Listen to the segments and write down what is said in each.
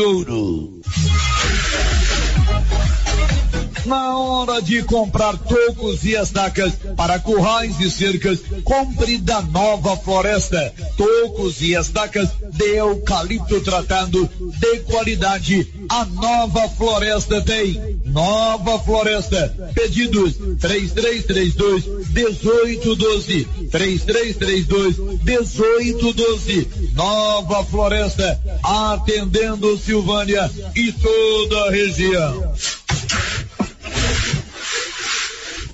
Ouro. Na hora de comprar tocos e estacas para currais e cercas, compre da Nova Floresta. Tocos e estacas de eucalipto tratado de qualidade. A Nova Floresta tem. Nova Floresta. Pedidos 3332 1812. 3332 1812. Nova Floresta. Atendendo Silvânia e toda a região.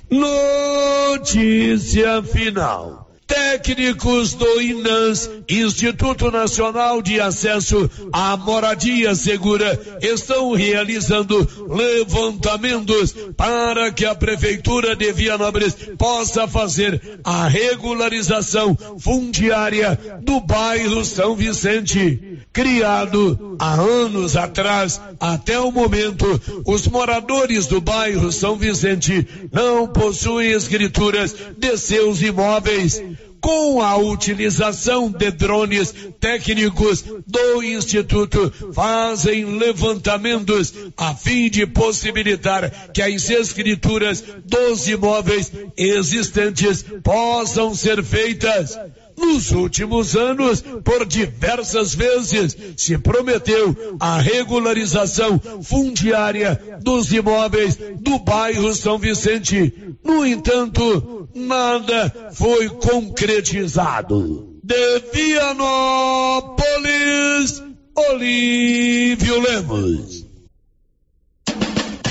Notícia final. Técnicos do INANS, Instituto Nacional de Acesso à Moradia Segura, estão realizando levantamentos para que a Prefeitura de Vianópolis possa fazer a regularização fundiária do bairro São Vicente. Criado há anos atrás, até o momento, os moradores do bairro São Vicente não possuem escrituras de seus imóveis com a utilização de drones técnicos do Instituto fazem levantamentos a fim de possibilitar que as escrituras dos imóveis existentes possam ser feitas. Nos últimos anos, por diversas vezes, se prometeu a regularização fundiária dos imóveis do bairro São Vicente. No entanto, nada foi concretizado. De Vianópolis, Olívio Lemos.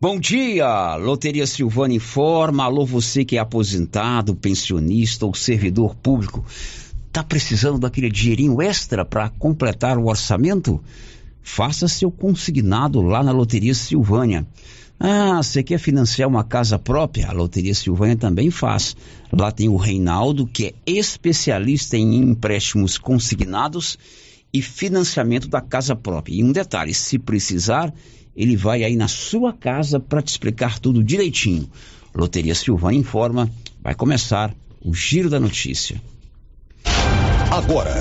Bom dia, Loteria Silvana informa. Alô, você que é aposentado, pensionista ou servidor público. Tá precisando daquele dinheirinho extra para completar o orçamento? Faça seu consignado lá na Loteria Silvânia. Ah, você quer financiar uma casa própria? A Loteria Silvânia também faz. Lá tem o Reinaldo, que é especialista em empréstimos consignados e financiamento da casa própria. E um detalhe, se precisar, ele vai aí na sua casa para te explicar tudo direitinho. Loteria Silvânia informa, vai começar o Giro da Notícia. Agora,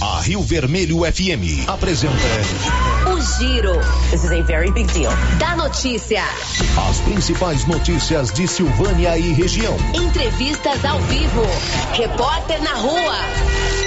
a Rio Vermelho FM apresenta O Giro. This is a very big deal. Da notícia. as principais notícias de Silvânia e região. Entrevistas ao vivo. Repórter na rua.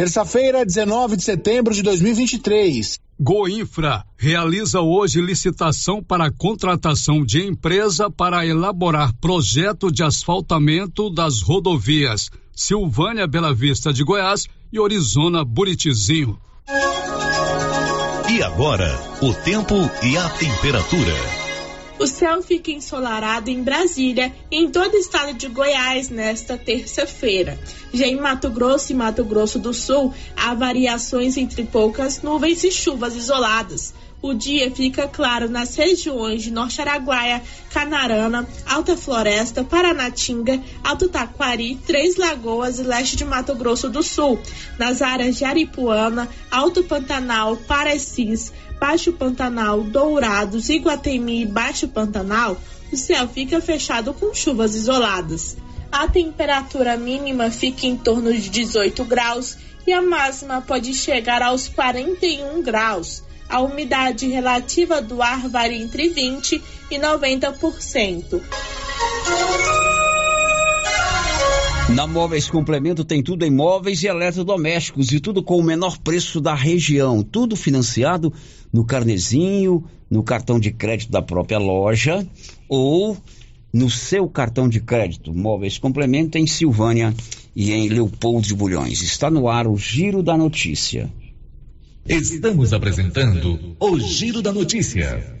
Terça-feira, 19 de setembro de 2023. Goinfra realiza hoje licitação para a contratação de empresa para elaborar projeto de asfaltamento das rodovias Silvânia Bela Vista de Goiás e Orizona Buritizinho. E agora, o tempo e a temperatura. O céu fica ensolarado em Brasília e em todo o estado de Goiás nesta terça-feira. Já em Mato Grosso e Mato Grosso do Sul, há variações entre poucas nuvens e chuvas isoladas. O dia fica claro nas regiões de Norte Araguaia, Canarana, Alta Floresta, Paranatinga, Alto Taquari, Três Lagoas e leste de Mato Grosso do Sul. Nas áreas de Aripuana, Alto Pantanal, Parecis, Baixo Pantanal, Dourados, Iguatemi e Baixo Pantanal, o céu fica fechado com chuvas isoladas. A temperatura mínima fica em torno de 18 graus e a máxima pode chegar aos 41 graus. A umidade relativa do ar varia entre 20 e 90%. Na Móveis Complemento tem tudo em móveis e eletrodomésticos e tudo com o menor preço da região. Tudo financiado no carnezinho, no cartão de crédito da própria loja ou no seu cartão de crédito. Móveis Complemento em Silvânia e em Leopoldo de Bulhões. Está no ar o Giro da Notícia. Estamos apresentando o Giro da Notícia.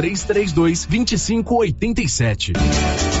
3332 2587.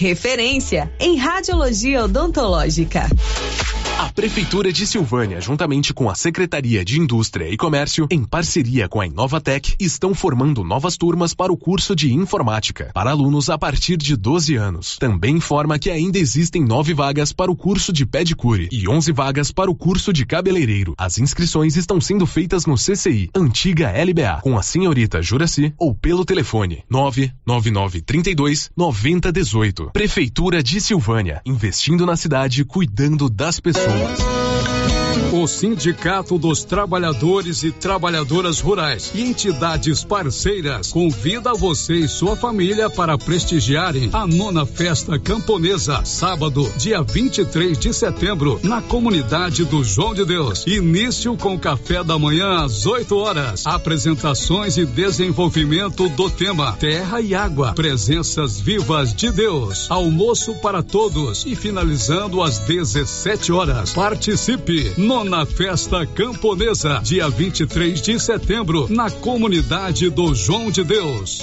referência em radiologia odontológica. A Prefeitura de Silvânia, juntamente com a Secretaria de Indústria e Comércio, em parceria com a Inovatec, estão formando novas turmas para o curso de Informática, para alunos a partir de 12 anos. Também informa que ainda existem nove vagas para o curso de pedicure e 11 vagas para o curso de cabeleireiro. As inscrições estão sendo feitas no CCI, antiga LBA, com a senhorita Juraci ou pelo telefone 99932 9018. Prefeitura de Silvânia, investindo na cidade, cuidando das pessoas. O Sindicato dos Trabalhadores e Trabalhadoras Rurais e entidades parceiras convida você e sua família para prestigiarem a nona festa camponesa, sábado, dia 23 de setembro, na comunidade do João de Deus. Início com café da manhã às 8 horas. Apresentações e desenvolvimento do tema Terra e Água, presenças vivas de Deus. Almoço para todos e finalizando às 17 horas. Participe! Nona Festa Camponesa, dia 23 de setembro, na comunidade do João de Deus.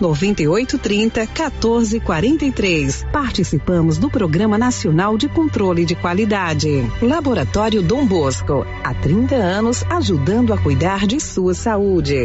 98 30 14 43. Participamos do Programa Nacional de Controle de Qualidade. Laboratório Dom Bosco, há 30 anos ajudando a cuidar de sua saúde.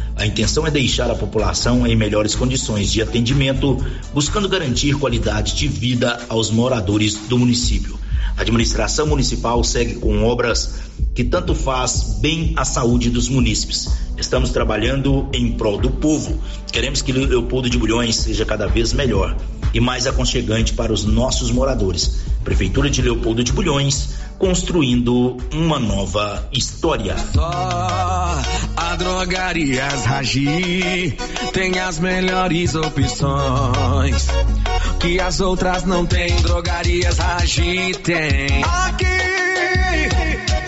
A intenção é deixar a população em melhores condições de atendimento, buscando garantir qualidade de vida aos moradores do município. A administração municipal segue com obras que tanto faz bem à saúde dos munícipes. Estamos trabalhando em prol do povo. Queremos que Leopoldo de Bulhões seja cada vez melhor e mais aconchegante para os nossos moradores. Prefeitura de Leopoldo de Bulhões, construindo uma nova história. Só a Drogarias Ragi tem as melhores opções que as outras não têm. Drogarias Ragi tem. Aqui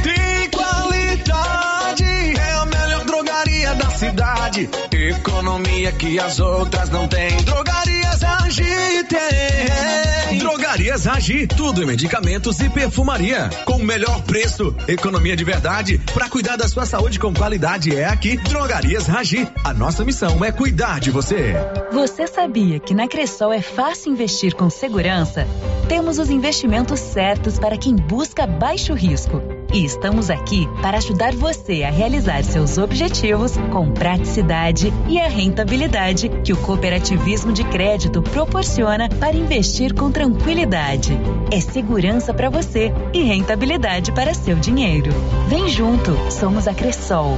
tem qualidade, é a melhor drogaria da cidade. Economia que as outras não têm. Drogarias Ragi tem. Drogarias Ragi, tudo em medicamentos e perfumaria. Com o melhor preço, economia de verdade. Para cuidar da sua saúde com qualidade é aqui, Drogarias Ragi. A nossa missão é cuidar de você. Você sabia que na Cressol é fácil investir com segurança? Temos os investimentos certos para quem busca baixo risco. E estamos aqui para ajudar você a realizar seus objetivos com praticidade e a rentabilidade que o cooperativismo de crédito proporciona para investir com tranquilidade. É segurança para você e rentabilidade para seu dinheiro. Vem junto, somos a Cressol.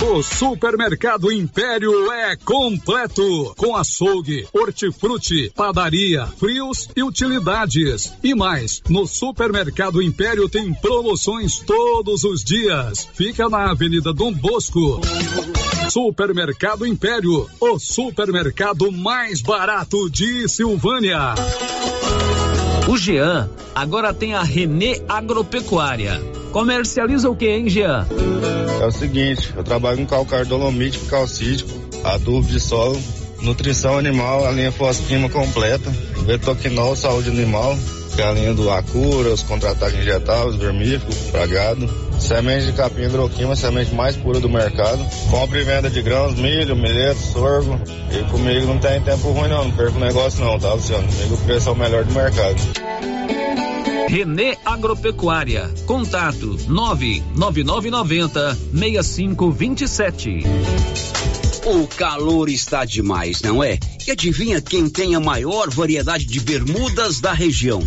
O Supermercado Império é completo, com açougue, hortifruti, padaria, frios e utilidades. E mais, no Supermercado Império tem promoções todos os dias. Fica na Avenida Dom Bosco. Supermercado Império, o supermercado mais barato de Silvânia. O Jean agora tem a Renê Agropecuária. Comercializa o que, hein, Jean? O seguinte, eu trabalho com calcário dolomítico, calcítico, adubo de solo, nutrição animal, a linha fosquima completa, betoquinol, saúde animal, que é a linha do Acura, os contra-ataques injetáveis, vermífugo, pragado, semente de capim hidroquima, semente mais pura do mercado, compra e venda de grãos, milho, milheto, sorgo, e comigo não tem tempo ruim não, não perco negócio não, tá Luciano? Comigo o preço é o melhor do mercado. Renê Agropecuária. Contato 99990 6527. O calor está demais, não é? E adivinha quem tem a maior variedade de bermudas da região?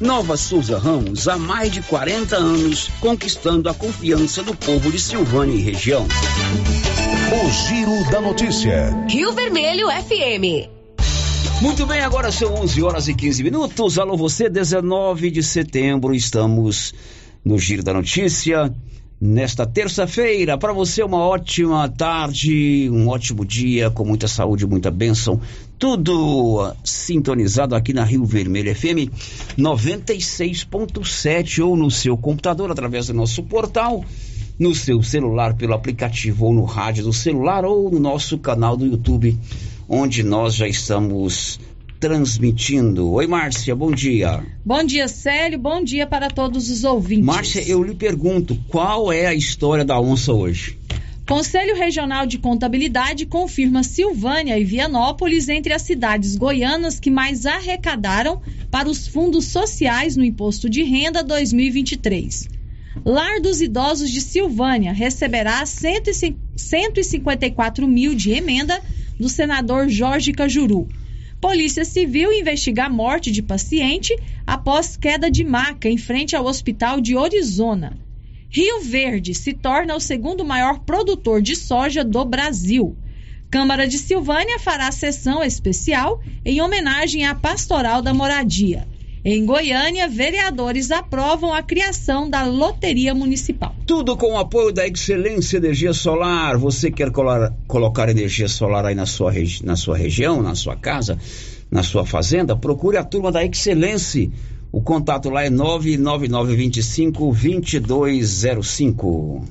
Nova Souza Ramos, há mais de 40 anos, conquistando a confiança do povo de Silvânia e região. O Giro da Notícia. Rio Vermelho FM. Muito bem, agora são 11 horas e 15 minutos. Alô, você, 19 de setembro, estamos no Giro da Notícia. Nesta terça-feira. Para você, uma ótima tarde, um ótimo dia, com muita saúde, muita bênção. Tudo sintonizado aqui na Rio Vermelho FM 96.7 ou no seu computador através do nosso portal, no seu celular pelo aplicativo ou no rádio do celular ou no nosso canal do YouTube, onde nós já estamos transmitindo. Oi, Márcia, bom dia. Bom dia, Célio. Bom dia para todos os ouvintes. Márcia, eu lhe pergunto, qual é a história da onça hoje? Conselho Regional de Contabilidade confirma Silvânia e Vianópolis entre as cidades goianas que mais arrecadaram para os fundos sociais no Imposto de Renda 2023. Lar dos Idosos de Silvânia receberá 154 mil de emenda do senador Jorge Cajuru. Polícia Civil investiga a morte de paciente após queda de maca em frente ao Hospital de Orizona. Rio Verde se torna o segundo maior produtor de soja do Brasil. Câmara de Silvânia fará sessão especial em homenagem à Pastoral da Moradia. Em Goiânia, vereadores aprovam a criação da Loteria Municipal. Tudo com o apoio da Excelência Energia Solar. Você quer colar, colocar energia solar aí na sua, na sua região, na sua casa, na sua fazenda? Procure a turma da Excelência. O contato lá é 99925 2205.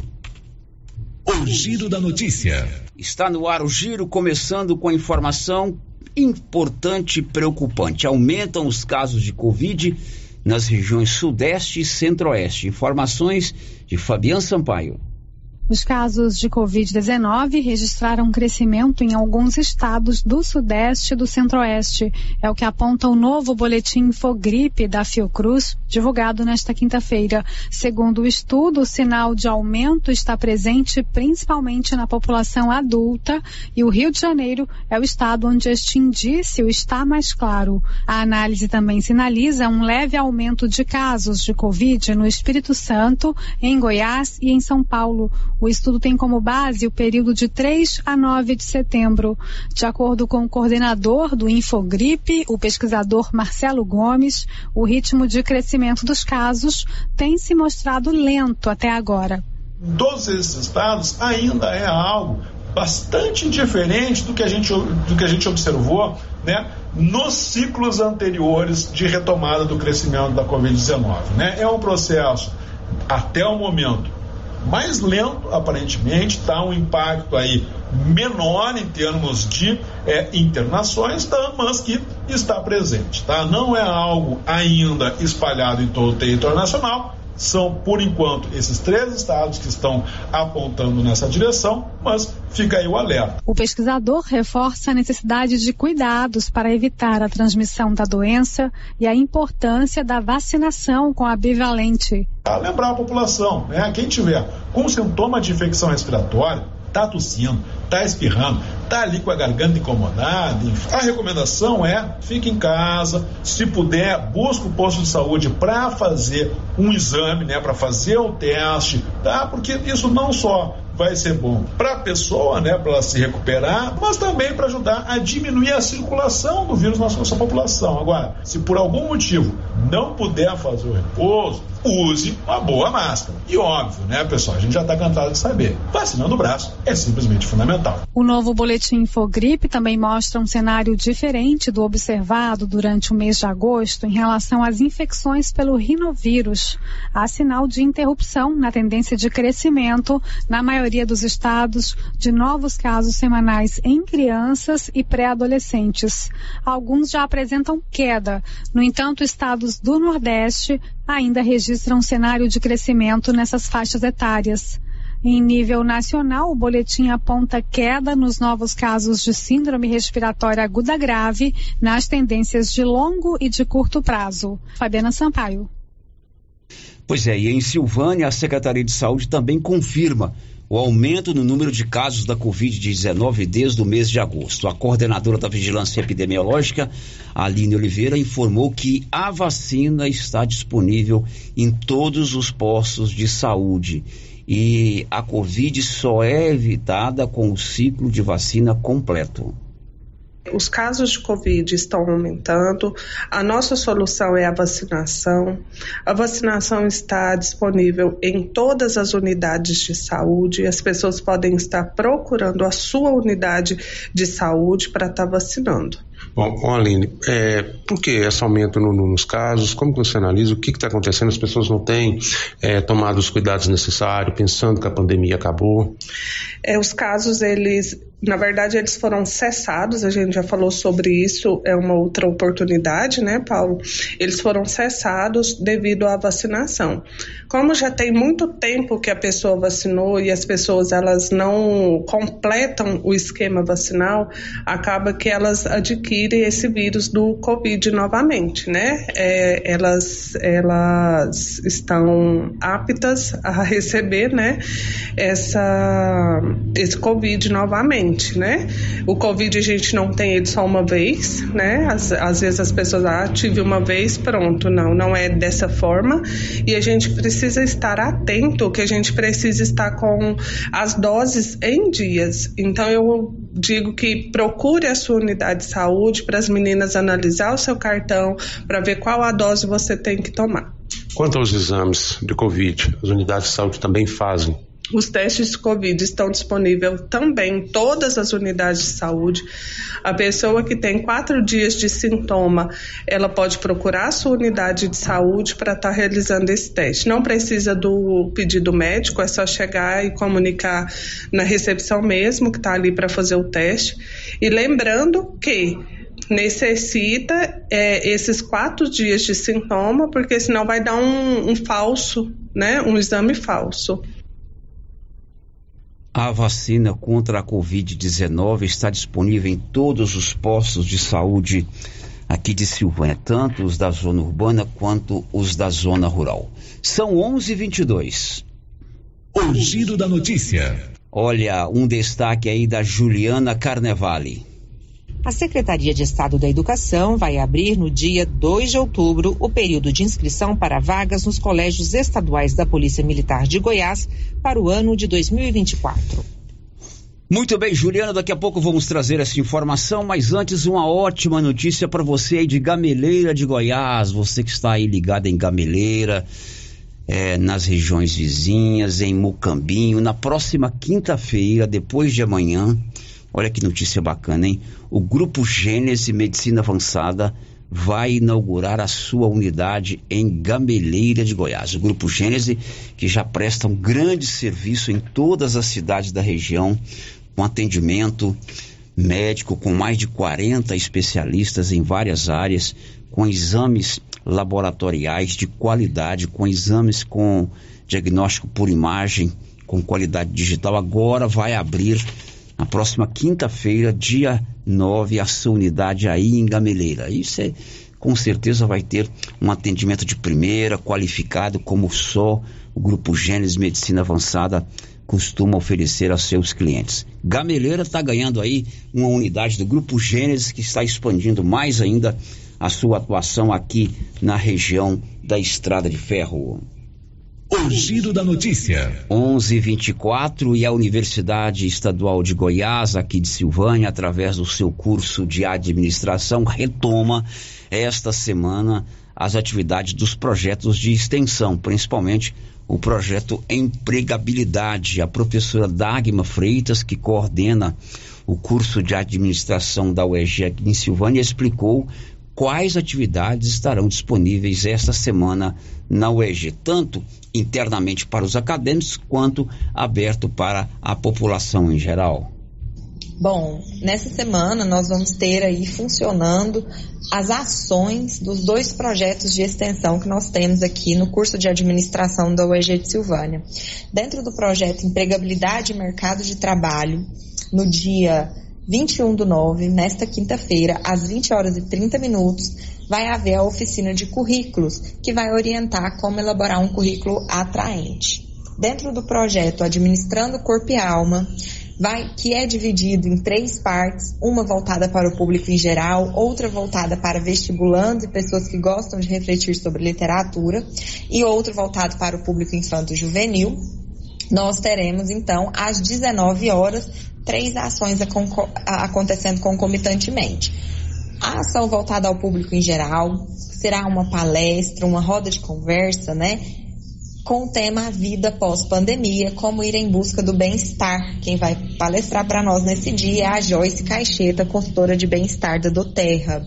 O Giro da Notícia. Está no ar o giro, começando com a informação importante e preocupante. Aumentam os casos de Covid nas regiões Sudeste e Centro-Oeste. Informações de Fabiano Sampaio. Os casos de Covid-19 registraram crescimento em alguns estados do Sudeste e do Centro-Oeste. É o que aponta o novo boletim Infogripe da Fiocruz, divulgado nesta quinta-feira. Segundo o estudo, o sinal de aumento está presente principalmente na população adulta e o Rio de Janeiro é o estado onde este indício está mais claro. A análise também sinaliza um leve aumento de casos de Covid no Espírito Santo, em Goiás e em São Paulo. O estudo tem como base o período de 3 a 9 de setembro. De acordo com o coordenador do Infogripe, o pesquisador Marcelo Gomes, o ritmo de crescimento dos casos tem se mostrado lento até agora. Todos esses estados ainda é algo bastante diferente do que a gente, do que a gente observou né, nos ciclos anteriores de retomada do crescimento da Covid-19. Né? É um processo, até o momento, mais lento, aparentemente, está um impacto aí menor em termos de é, internações, tá, mas que está presente. Tá? Não é algo ainda espalhado em todo o território nacional, são, por enquanto, esses três estados que estão apontando nessa direção, mas fica aí o alerta. O pesquisador reforça a necessidade de cuidados para evitar a transmissão da doença e a importância da vacinação com a bivalente. A lembrar a população, né? quem tiver com sintoma de infecção respiratória, está tossindo, está espirrando, está ali com a garganta incomodada. A recomendação é fique em casa, se puder, busque o posto de saúde para fazer um exame, né, para fazer o teste, tá? Porque isso não só vai ser bom para a pessoa, né, para ela se recuperar, mas também para ajudar a diminuir a circulação do vírus na nossa população. Agora, se por algum motivo não puder fazer o repouso, use uma boa máscara. E óbvio, né, pessoal, a gente já está cansado de saber, vacinando o braço é simplesmente fundamental. O novo boletim Infogripe também mostra um cenário diferente do observado durante o mês de agosto em relação às infecções pelo rinovírus. Há sinal de interrupção na tendência de crescimento na maioria dos estados de novos casos semanais em crianças e pré-adolescentes. Alguns já apresentam queda. No entanto, estados do Nordeste ainda registram um cenário de crescimento nessas faixas etárias. Em nível nacional, o boletim aponta queda nos novos casos de síndrome respiratória aguda grave nas tendências de longo e de curto prazo. Fabiana Sampaio. Pois é, e em Silvânia, a Secretaria de Saúde também confirma o aumento no número de casos da Covid-19 desde o mês de agosto. A coordenadora da Vigilância Epidemiológica, Aline Oliveira, informou que a vacina está disponível em todos os postos de saúde e a Covid só é evitada com o ciclo de vacina completo. Os casos de Covid estão aumentando. A nossa solução é a vacinação. A vacinação está disponível em todas as unidades de saúde. As pessoas podem estar procurando a sua unidade de saúde para estar vacinando. Bom, Aline, é, por que esse aumento no, no, nos casos? Como você analisa? O que está acontecendo? As pessoas não têm é, tomado os cuidados necessários, pensando que a pandemia acabou? É, os casos, eles na verdade, eles foram cessados, a gente já falou sobre isso, é uma outra oportunidade, né, Paulo? Eles foram cessados devido à vacinação. Como já tem muito tempo que a pessoa vacinou e as pessoas elas não completam o esquema vacinal, acaba que elas adquirem esse vírus do Covid novamente, né? É, elas, elas estão aptas a receber, né, essa, esse Covid novamente né? O Covid a gente não tem ele só uma vez, né? Às, às vezes as pessoas, ah, tive uma vez, pronto. Não, não é dessa forma. E a gente precisa estar atento, que a gente precisa estar com as doses em dias. Então eu digo que procure a sua unidade de saúde para as meninas analisar o seu cartão, para ver qual a dose você tem que tomar. Quanto aos exames de Covid, as unidades de saúde também fazem os testes de Covid estão disponíveis também em todas as unidades de saúde. A pessoa que tem quatro dias de sintoma, ela pode procurar a sua unidade de saúde para estar tá realizando esse teste. Não precisa do pedido médico, é só chegar e comunicar na recepção mesmo, que está ali para fazer o teste. E lembrando que necessita é, esses quatro dias de sintoma, porque senão vai dar um, um falso, né? Um exame falso. A vacina contra a Covid-19 está disponível em todos os postos de saúde aqui de Silvânia, tanto os da zona urbana quanto os da zona rural. São 11:22. O giro da notícia. Olha, um destaque aí da Juliana Carnevale. A Secretaria de Estado da Educação vai abrir no dia 2 de outubro o período de inscrição para vagas nos colégios estaduais da Polícia Militar de Goiás para o ano de 2024. Muito bem, Juliana, daqui a pouco vamos trazer essa informação, mas antes uma ótima notícia para você aí de Gameleira de Goiás, você que está aí ligado em Gameleira, é, nas regiões vizinhas, em Mucambinho, na próxima quinta-feira, depois de amanhã, Olha que notícia bacana, hein? O Grupo Gênese Medicina Avançada vai inaugurar a sua unidade em Gameleira de Goiás. O Grupo Gênese, que já presta um grande serviço em todas as cidades da região, com atendimento médico, com mais de 40 especialistas em várias áreas, com exames laboratoriais de qualidade, com exames com diagnóstico por imagem, com qualidade digital. Agora vai abrir na próxima quinta-feira, dia 9, a sua unidade aí em Gameleira. Isso é, com certeza vai ter um atendimento de primeira, qualificado, como só o Grupo Gênesis Medicina Avançada costuma oferecer aos seus clientes. Gameleira está ganhando aí uma unidade do Grupo Gênesis que está expandindo mais ainda a sua atuação aqui na região da Estrada de Ferro. O giro da notícia. 11:24 e a Universidade Estadual de Goiás, aqui de Silvânia, através do seu curso de administração, retoma esta semana as atividades dos projetos de extensão, principalmente o projeto Empregabilidade. A professora Dagma Freitas, que coordena o curso de administração da UEG aqui em Silvânia, explicou quais atividades estarão disponíveis esta semana na UEG, tanto internamente para os acadêmicos quanto aberto para a população em geral? Bom, nessa semana nós vamos ter aí funcionando as ações dos dois projetos de extensão que nós temos aqui no curso de administração da UEG de Silvânia. Dentro do projeto Empregabilidade e Mercado de Trabalho, no dia 21 do 9, nesta quinta-feira, às 20 horas e 30 minutos, vai haver a oficina de currículos, que vai orientar como elaborar um currículo atraente. Dentro do projeto Administrando Corpo e Alma, vai, que é dividido em três partes, uma voltada para o público em geral, outra voltada para vestibulandos e pessoas que gostam de refletir sobre literatura, e outra voltada para o público infanto-juvenil. Nós teremos então às 19 horas três ações acontecendo concomitantemente. A ação voltada ao público em geral será uma palestra, uma roda de conversa, né? Com o tema Vida pós-pandemia, como ir em busca do bem-estar. Quem vai palestrar para nós nesse dia é a Joyce Caixeta, consultora de bem-estar da Doterra.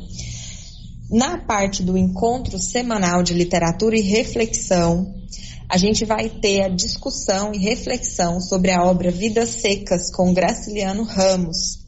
Na parte do encontro semanal de literatura e reflexão, a gente vai ter a discussão e reflexão sobre a obra Vidas Secas com Graciliano Ramos.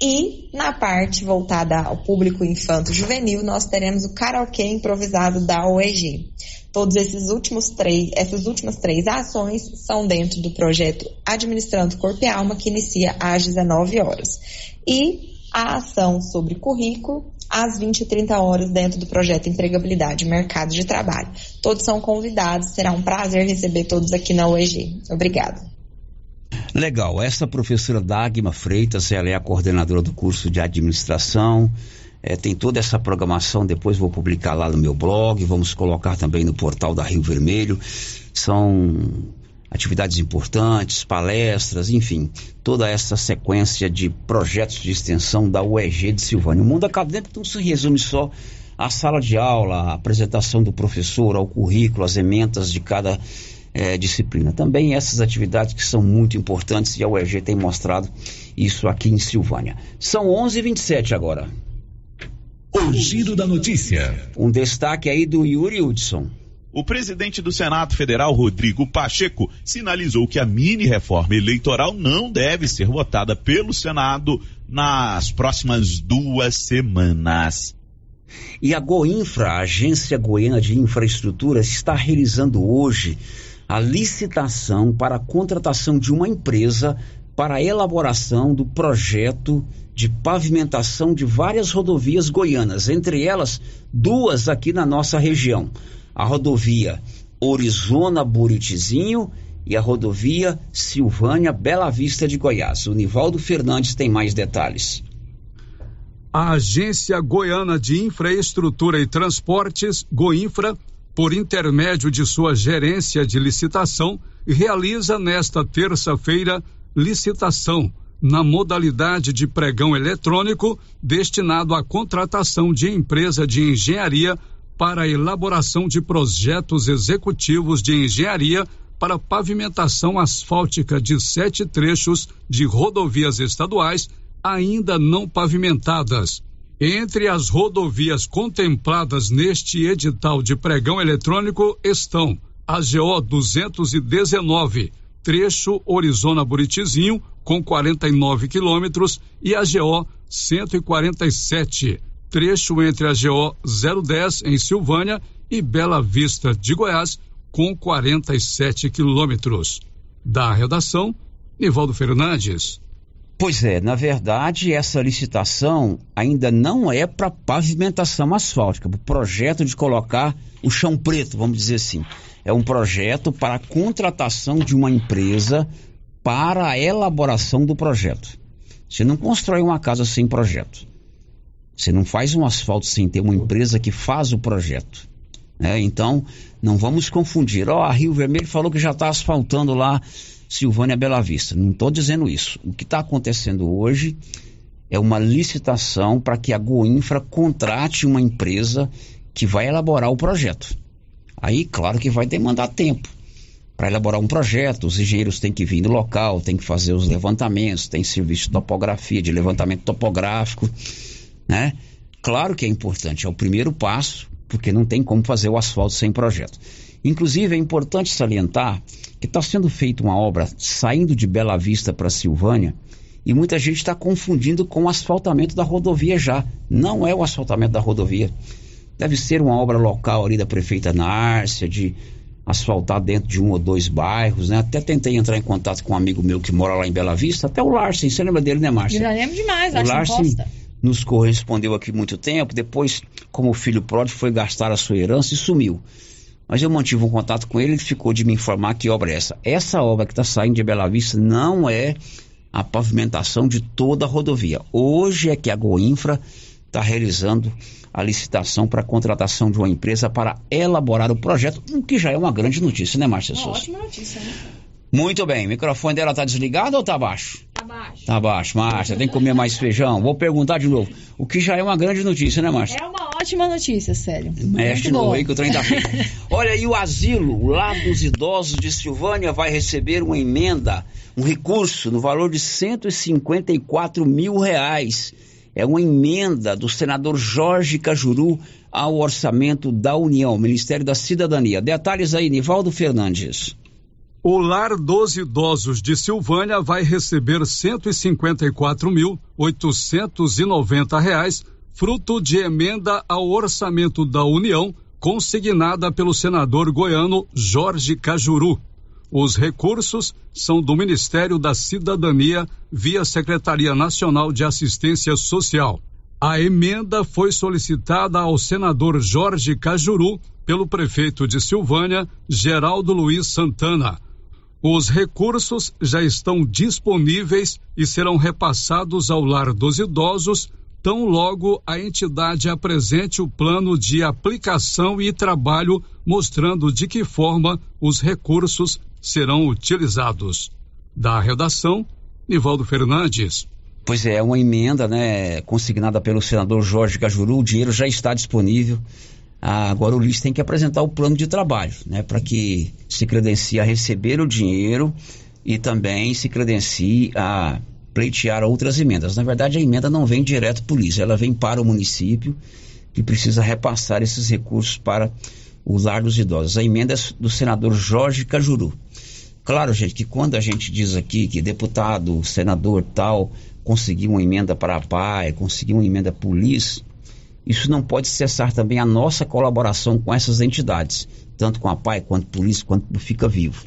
E na parte voltada ao público infanto-juvenil, nós teremos o karaokê improvisado da OEG. Todos esses últimos três, essas últimas três ações são dentro do projeto Administrando Corpo e Alma, que inicia às 19 horas. E a ação sobre currículo às 20 e 30 horas dentro do projeto Empregabilidade Mercado de Trabalho. Todos são convidados, será um prazer receber todos aqui na UEG. Obrigada. Legal, essa professora Dagma Freitas, ela é a coordenadora do curso de administração, é, tem toda essa programação, depois vou publicar lá no meu blog, vamos colocar também no portal da Rio Vermelho. São atividades importantes, palestras, enfim, toda essa sequência de projetos de extensão da UEG de Silvânia. O mundo acadêmico não se resume só à sala de aula, à apresentação do professor, ao currículo, às ementas de cada é, disciplina. Também essas atividades que são muito importantes e a UEG tem mostrado isso aqui em Silvânia. São 11h27 agora. O giro da notícia. Um destaque aí do Yuri Hudson. O presidente do Senado Federal, Rodrigo Pacheco, sinalizou que a mini reforma eleitoral não deve ser votada pelo Senado nas próximas duas semanas. E a Goinfra, a Agência Goiana de Infraestrutura, está realizando hoje a licitação para a contratação de uma empresa para a elaboração do projeto de pavimentação de várias rodovias goianas, entre elas duas aqui na nossa região a rodovia Orizona Buritizinho e a rodovia Silvânia Bela Vista de Goiás. O Nivaldo Fernandes tem mais detalhes. A Agência Goiana de Infraestrutura e Transportes, Goinfra, por intermédio de sua gerência de licitação, realiza nesta terça-feira licitação na modalidade de pregão eletrônico destinado à contratação de empresa de engenharia para a elaboração de projetos executivos de engenharia para pavimentação asfáltica de sete trechos de rodovias estaduais ainda não pavimentadas. Entre as rodovias contempladas neste edital de pregão eletrônico estão a GO 219, trecho Orizona Buritizinho, com 49 quilômetros, e a GO 147, trecho entre a GO 010 em Silvânia e Bela Vista de Goiás, com 47 quilômetros. Da redação, Nivaldo Fernandes. Pois é, na verdade, essa licitação ainda não é para pavimentação asfáltica, o projeto de colocar o chão preto, vamos dizer assim. É um projeto para a contratação de uma empresa para a elaboração do projeto. Você não constrói uma casa sem projeto. Você não faz um asfalto sem ter uma empresa que faz o projeto. Né? Então, não vamos confundir. Ó, oh, a Rio Vermelho falou que já está asfaltando lá Silvânia Bela Vista. Não estou dizendo isso. O que está acontecendo hoje é uma licitação para que a Goinfra contrate uma empresa que vai elaborar o projeto. Aí, claro que vai demandar tempo. Para elaborar um projeto, os engenheiros têm que vir no local, têm que fazer os levantamentos, tem serviço de topografia, de levantamento topográfico né? Claro que é importante, é o primeiro passo, porque não tem como fazer o asfalto sem projeto. Inclusive, é importante salientar que está sendo feita uma obra saindo de Bela Vista para Silvânia e muita gente está confundindo com o asfaltamento da rodovia já. Não é o asfaltamento da rodovia. Deve ser uma obra local ali da prefeita Nárcia, de asfaltar dentro de um ou dois bairros, né? Até tentei entrar em contato com um amigo meu que mora lá em Bela Vista, até o Larsen, você lembra dele, né, Márcia? Eu lembro demais, o Larsen, nos correspondeu aqui muito tempo, depois, como o filho pródigo, foi gastar a sua herança e sumiu. Mas eu mantive um contato com ele, ele ficou de me informar que obra é essa. Essa obra que está saindo de Bela Vista não é a pavimentação de toda a rodovia. Hoje é que a Goinfra está realizando a licitação para a contratação de uma empresa para elaborar o projeto, o que já é uma grande notícia, né, Márcia Uma Souza? ótima notícia, né? Muito bem, o microfone dela tá desligado ou tá baixo? Tá baixo. Tá baixo, Márcia, tem que comer mais feijão. Vou perguntar de novo. O que já é uma grande notícia, né, Márcia? É uma ótima notícia, sério. Mexe de novo aí que o trem tá feio. Olha, e o asilo lá dos idosos de Silvânia vai receber uma emenda, um recurso no valor de 154 mil reais. É uma emenda do senador Jorge Cajuru ao orçamento da União, Ministério da Cidadania. Detalhes aí, Nivaldo Fernandes. O Lar dos Idosos de Silvânia vai receber 154.890 reais, fruto de emenda ao orçamento da União, consignada pelo senador goiano Jorge Cajuru. Os recursos são do Ministério da Cidadania via Secretaria Nacional de Assistência Social. A emenda foi solicitada ao senador Jorge Cajuru pelo prefeito de Silvânia, Geraldo Luiz Santana. Os recursos já estão disponíveis e serão repassados ao lar dos idosos tão logo a entidade apresente o plano de aplicação e trabalho mostrando de que forma os recursos serão utilizados. Da redação, Nivaldo Fernandes. Pois é, uma emenda, né, consignada pelo senador Jorge Cajuru, o dinheiro já está disponível. Ah, agora o Luiz tem que apresentar o plano de trabalho, né, para que se credencie a receber o dinheiro e também se credencie a pleitear outras emendas. Na verdade, a emenda não vem direto para o Luiz, ela vem para o município que precisa repassar esses recursos para o lar dos idosos. A emenda é do senador Jorge Cajuru. Claro, gente, que quando a gente diz aqui que deputado, senador tal, conseguiu uma emenda para a PAI, conseguiu uma emenda para o LIS, isso não pode cessar também a nossa colaboração com essas entidades, tanto com a PAI quanto polícia, quanto do Fica Vivo.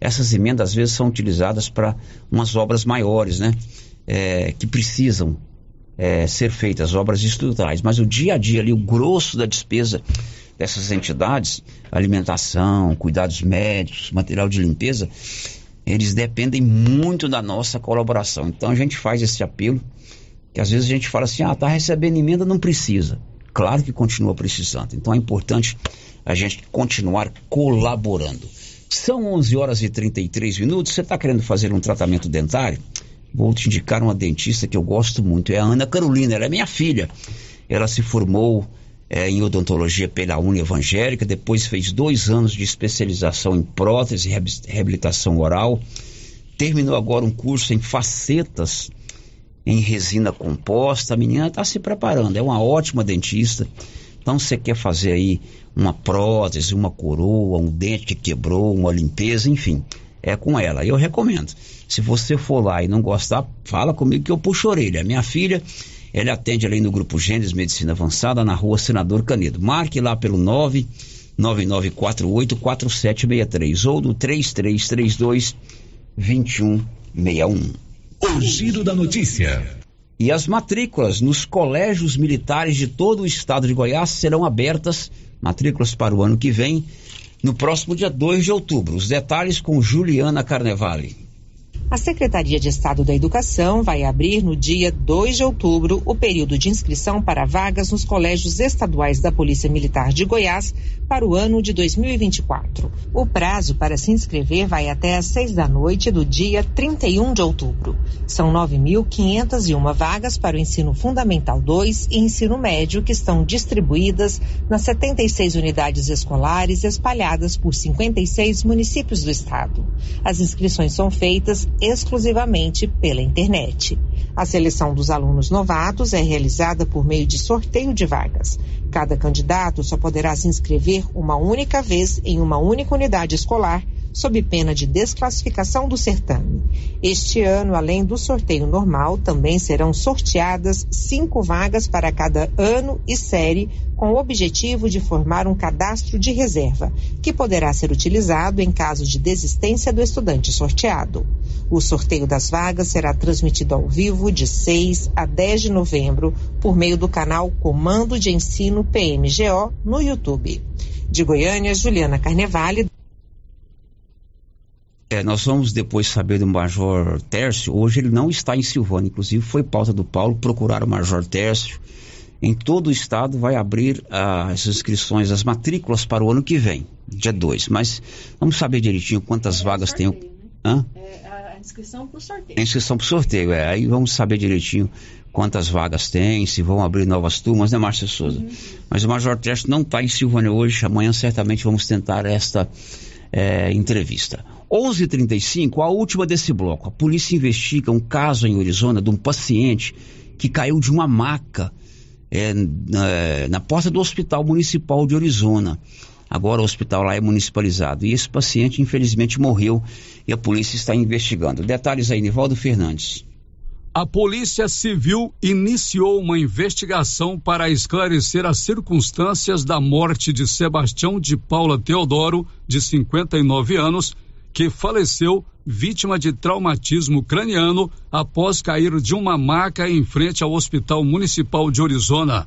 Essas emendas às vezes são utilizadas para umas obras maiores, né? É, que precisam é, ser feitas, obras estruturais. Mas o dia a dia ali, o grosso da despesa dessas entidades, alimentação, cuidados médicos, material de limpeza, eles dependem muito da nossa colaboração. Então a gente faz esse apelo, que às vezes a gente fala assim, ah, tá recebendo emenda, não precisa. Claro que continua precisando. Então é importante a gente continuar colaborando. São 11 horas e 33 minutos. Você está querendo fazer um tratamento dentário? Vou te indicar uma dentista que eu gosto muito. É a Ana Carolina, ela é minha filha. Ela se formou é, em odontologia pela Uni Evangélica, depois fez dois anos de especialização em prótese e reabilitação oral. Terminou agora um curso em facetas em resina composta. A menina está se preparando, é uma ótima dentista. Então, você quer fazer aí uma prótese, uma coroa, um dente que quebrou, uma limpeza, enfim, é com ela. Eu recomendo. Se você for lá e não gostar, fala comigo que eu puxo a orelha. Minha filha, ela atende ali no Grupo Gênesis Medicina Avançada, na rua Senador Canedo. Marque lá pelo 999484763 ou do 3332 2161. O giro da notícia. E as matrículas nos colégios militares de todo o estado de Goiás serão abertas, matrículas para o ano que vem, no próximo dia 2 de outubro. Os detalhes com Juliana Carnevale. A Secretaria de Estado da Educação vai abrir no dia 2 de outubro o período de inscrição para vagas nos colégios estaduais da Polícia Militar de Goiás para o ano de 2024. O prazo para se inscrever vai até às 6 da noite do dia 31 de outubro. São 9.501 vagas para o ensino fundamental 2 e ensino médio que estão distribuídas nas 76 unidades escolares espalhadas por 56 municípios do estado. As inscrições são feitas exclusivamente pela internet. A seleção dos alunos novatos é realizada por meio de sorteio de vagas. Cada candidato só poderá se inscrever uma única vez em uma única unidade escolar, sob pena de desclassificação do certame. Este ano, além do sorteio normal, também serão sorteadas cinco vagas para cada ano e série, com o objetivo de formar um cadastro de reserva, que poderá ser utilizado em caso de desistência do estudante sorteado. O sorteio das vagas será transmitido ao vivo de 6 a 10 de novembro por meio do canal Comando de Ensino PMGO no YouTube. De Goiânia, Juliana Carnevale. É, nós vamos depois saber do Major Tércio. Hoje ele não está em Silvânia, inclusive foi pauta do Paulo procurar o Major Tércio. Em todo o estado vai abrir ah, as inscrições, as matrículas para o ano que vem, dia 2. Mas vamos saber direitinho quantas vagas tem. O... Hã? É, inscrição para o sorteio. A inscrição para o sorteio, é. Aí vamos saber direitinho quantas vagas tem, se vão abrir novas turmas, né, Márcia Souza? Uhum. Mas o Major Teste não está em Silvânia hoje, amanhã certamente vamos tentar esta é, entrevista. 11:35 a última desse bloco. A polícia investiga um caso em Arizona de um paciente que caiu de uma maca é, na, na, porta do Hospital Municipal de Arizona. Agora o hospital lá é municipalizado. E esse paciente, infelizmente, morreu e a polícia está investigando. Detalhes aí, Nivaldo Fernandes. A Polícia Civil iniciou uma investigação para esclarecer as circunstâncias da morte de Sebastião de Paula Teodoro, de 59 anos, que faleceu vítima de traumatismo craniano após cair de uma maca em frente ao Hospital Municipal de Arizona.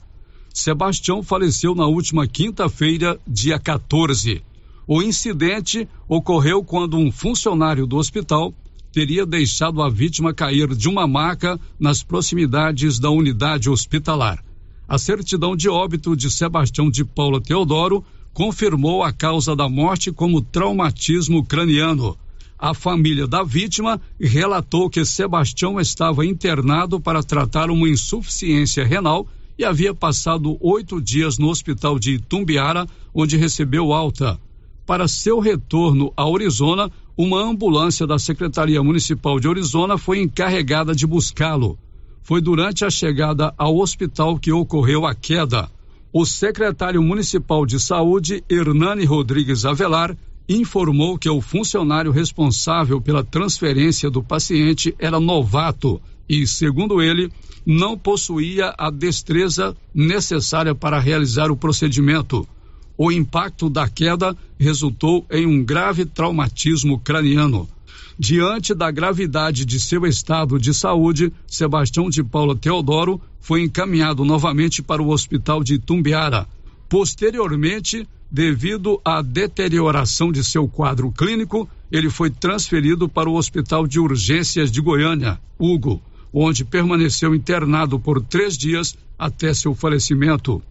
Sebastião faleceu na última quinta-feira, dia 14. O incidente ocorreu quando um funcionário do hospital teria deixado a vítima cair de uma maca nas proximidades da unidade hospitalar. A certidão de óbito de Sebastião de Paula Teodoro confirmou a causa da morte como traumatismo craniano. A família da vítima relatou que Sebastião estava internado para tratar uma insuficiência renal e havia passado oito dias no hospital de Itumbiara, onde recebeu alta. Para seu retorno a Arizona, uma ambulância da Secretaria Municipal de Arizona foi encarregada de buscá-lo. Foi durante a chegada ao hospital que ocorreu a queda. O secretário municipal de saúde, Hernani Rodrigues Avelar, informou que o funcionário responsável pela transferência do paciente era novato e, segundo ele, não possuía a destreza necessária para realizar o procedimento. O impacto da queda resultou em um grave traumatismo craniano. Diante da gravidade de seu estado de saúde, Sebastião de Paula Teodoro foi encaminhado novamente para o hospital de Tumbiara. Posteriormente, Devido à deterioração de seu quadro clínico, ele foi transferido para o Hospital de Urgências de Goiânia, Hugo, onde permaneceu internado por três dias até seu falecimento.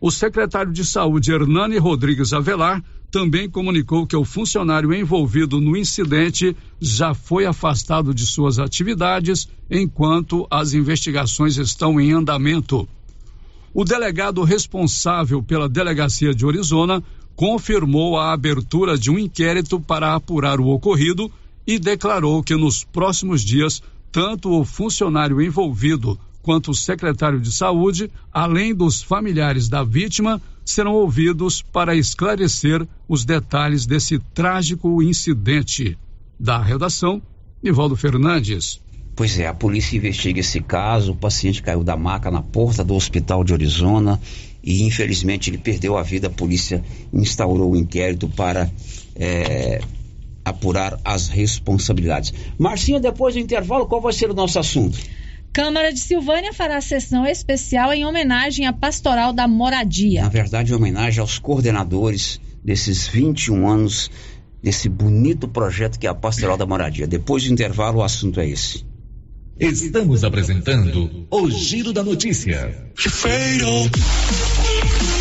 O secretário de Saúde, Hernani Rodrigues Avelar, também comunicou que o funcionário envolvido no incidente já foi afastado de suas atividades enquanto as investigações estão em andamento. O delegado responsável pela delegacia de Arizona confirmou a abertura de um inquérito para apurar o ocorrido e declarou que nos próximos dias, tanto o funcionário envolvido quanto o secretário de saúde, além dos familiares da vítima, serão ouvidos para esclarecer os detalhes desse trágico incidente. Da redação, Nivaldo Fernandes. Pois é, a polícia investiga esse caso. O paciente caiu da maca na porta do hospital de Arizona e infelizmente ele perdeu a vida. A polícia instaurou o um inquérito para é, apurar as responsabilidades. Marcinha, depois do intervalo, qual vai ser o nosso assunto? Câmara de Silvânia fará sessão especial em homenagem à Pastoral da Moradia. Na verdade, em homenagem aos coordenadores desses 21 anos desse bonito projeto que é a Pastoral da Moradia. Depois do intervalo, o assunto é esse. Estamos apresentando o Giro da Notícia.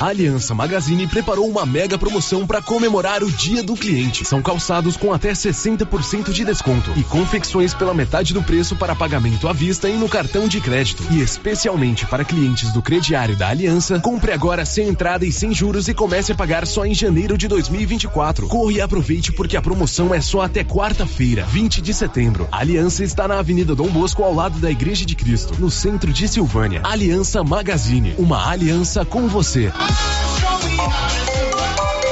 A Aliança Magazine preparou uma mega promoção para comemorar o Dia do Cliente. São calçados com até 60% de desconto e confecções pela metade do preço para pagamento à vista e no cartão de crédito. E especialmente para clientes do crediário da Aliança, compre agora sem entrada e sem juros e comece a pagar só em janeiro de 2024. Corre e aproveite porque a promoção é só até quarta-feira, 20 de setembro. A Aliança está na Avenida Dom Bosco ao lado da Igreja de Cristo, no centro de Silvânia. Aliança Magazine, uma aliança com você.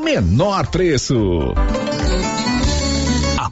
menor preço.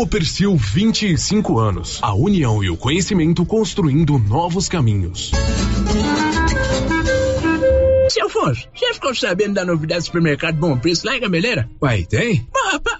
Copercil 25 anos. A união e o conhecimento construindo novos caminhos. Seu Afonso, você ficou sabendo da novidade do supermercado Bom Preço lá em Gameleira? Uai, tem? Mas, rapaz,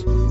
Alex.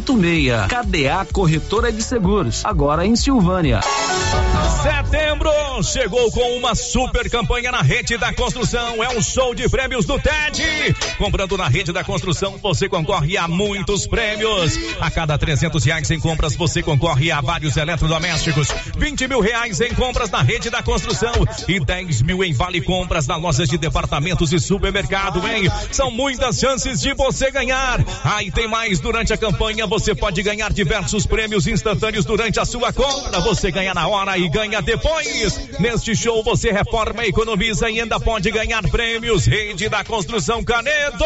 6686. KDA Corretora de Seguros, agora em Silvânia. Setembro chegou com uma super campanha na rede da construção. É um show de prêmios do TED. Comprando na rede da construção, você concorre a muitos prêmios. A cada 300 reais em compras, você concorre a vários eletrodomésticos. 20 mil reais em compras na rede da construção e 10 mil em vale compras na lojas de departamentos e supermercado, hein? São muitas chances de você ganhar. Aí tem mais durante a campanha Você pode ganhar diversos prêmios instantâneos durante a sua compra. Você ganha na hora e ganha depois. Neste show você reforma, economiza e ainda pode ganhar prêmios. Rede da Construção Canedo.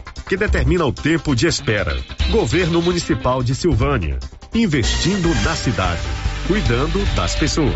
que determina o tempo de espera. Governo Municipal de Silvânia, investindo na cidade, cuidando das pessoas.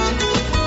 thank you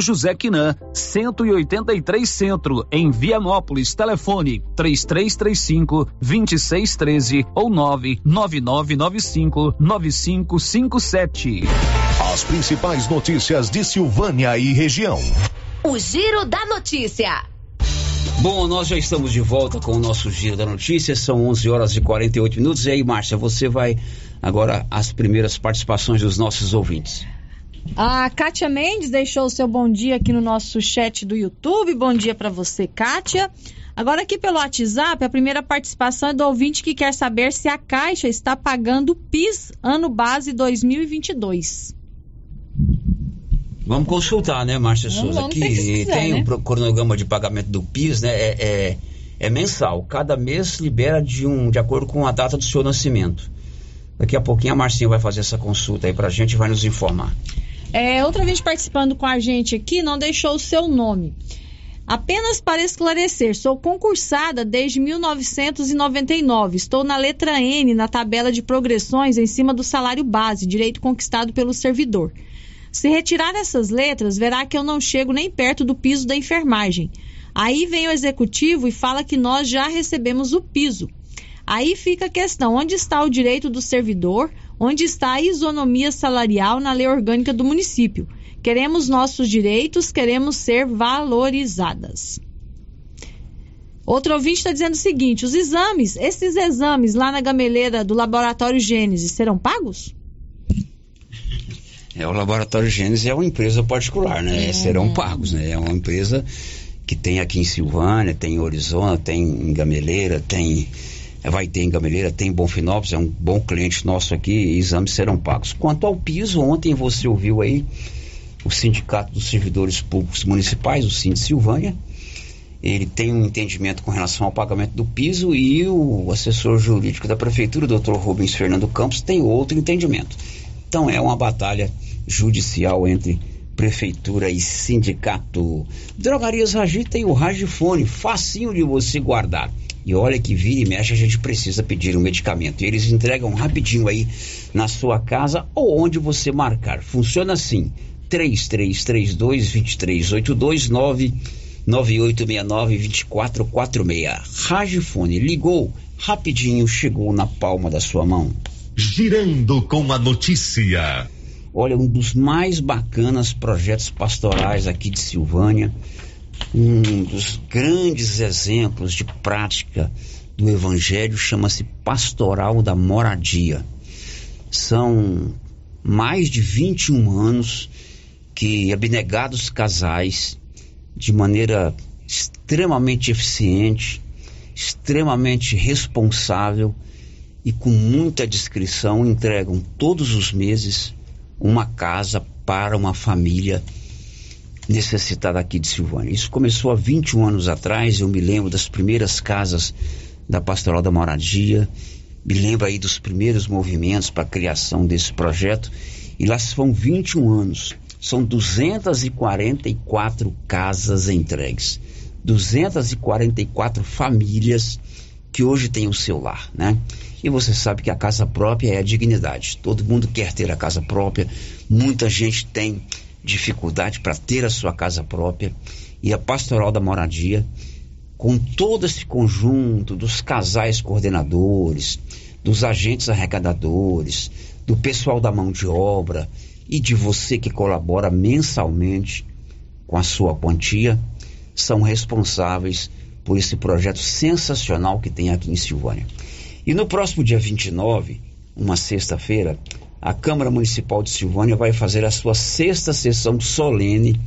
José Quinan, 183 Centro, em Vianópolis. Telefone 3335 2613 ou 99995 9557. As principais notícias de Silvânia e região. O Giro da Notícia. Bom, nós já estamos de volta com o nosso Giro da Notícia. São 11 horas e 48 minutos. E aí, Márcia, você vai agora as primeiras participações dos nossos ouvintes. A Kátia Mendes deixou o seu bom dia aqui no nosso chat do YouTube. Bom dia para você, Kátia. Agora aqui pelo WhatsApp, a primeira participação é do ouvinte que quer saber se a Caixa está pagando PIS ano base 2022. Vamos consultar, né, Márcia Souza? Que pesquisar, tem né? um cronograma de pagamento do PIS, né? É, é, é mensal. Cada mês libera de, um, de acordo com a data do seu nascimento. Daqui a pouquinho a Marcinha vai fazer essa consulta aí pra gente e vai nos informar. É, outra vez participando com a gente aqui, não deixou o seu nome. Apenas para esclarecer, sou concursada desde 1999. Estou na letra N na tabela de progressões em cima do salário base, direito conquistado pelo servidor. Se retirar essas letras, verá que eu não chego nem perto do piso da enfermagem. Aí vem o executivo e fala que nós já recebemos o piso. Aí fica a questão: onde está o direito do servidor? Onde está a isonomia salarial na lei orgânica do município? Queremos nossos direitos, queremos ser valorizadas. Outro ouvinte está dizendo o seguinte: os exames, esses exames lá na gameleira do laboratório Gênesis serão pagos? É, o Laboratório Gênesis é uma empresa particular, né? Serão pagos, né? É uma empresa que tem aqui em Silvânia, tem em Orizona, tem em Gameleira, tem vai ter em Gameleira, tem em Bonfinópolis, é um bom cliente nosso aqui, exames serão pagos. Quanto ao piso, ontem você ouviu aí o Sindicato dos Servidores Públicos Municipais, o Sind Silvânia, ele tem um entendimento com relação ao pagamento do piso e o assessor jurídico da prefeitura, o doutor Rubens Fernando Campos, tem outro entendimento. Então é uma batalha judicial entre prefeitura e sindicato. Drogarias Ragi tem o Ragifone, facinho de você guardar. E olha que vira e mexe, a gente precisa pedir um medicamento. E eles entregam rapidinho aí na sua casa ou onde você marcar. Funciona assim: 3332 2382 99869 2446. Ragifone ligou, rapidinho chegou na palma da sua mão. Girando com a notícia. Olha, um dos mais bacanas projetos pastorais aqui de Silvânia, um dos grandes exemplos de prática do Evangelho chama-se Pastoral da Moradia. São mais de 21 anos que abnegados casais, de maneira extremamente eficiente, extremamente responsável e com muita discrição, entregam todos os meses uma casa para uma família necessitada aqui de Silvânia. Isso começou há 21 anos atrás, eu me lembro das primeiras casas da Pastoral da Moradia, me lembro aí dos primeiros movimentos para a criação desse projeto, e lá vão 21 anos. São 244 casas entregues, 244 famílias que hoje têm o seu lar, né? E você sabe que a casa própria é a dignidade. Todo mundo quer ter a casa própria. Muita gente tem dificuldade para ter a sua casa própria. E a Pastoral da Moradia, com todo esse conjunto dos casais coordenadores, dos agentes arrecadadores, do pessoal da mão de obra e de você que colabora mensalmente com a sua quantia, são responsáveis por esse projeto sensacional que tem aqui em Silvânia. E no próximo dia 29, uma sexta-feira, a Câmara Municipal de Silvânia vai fazer a sua sexta sessão solene,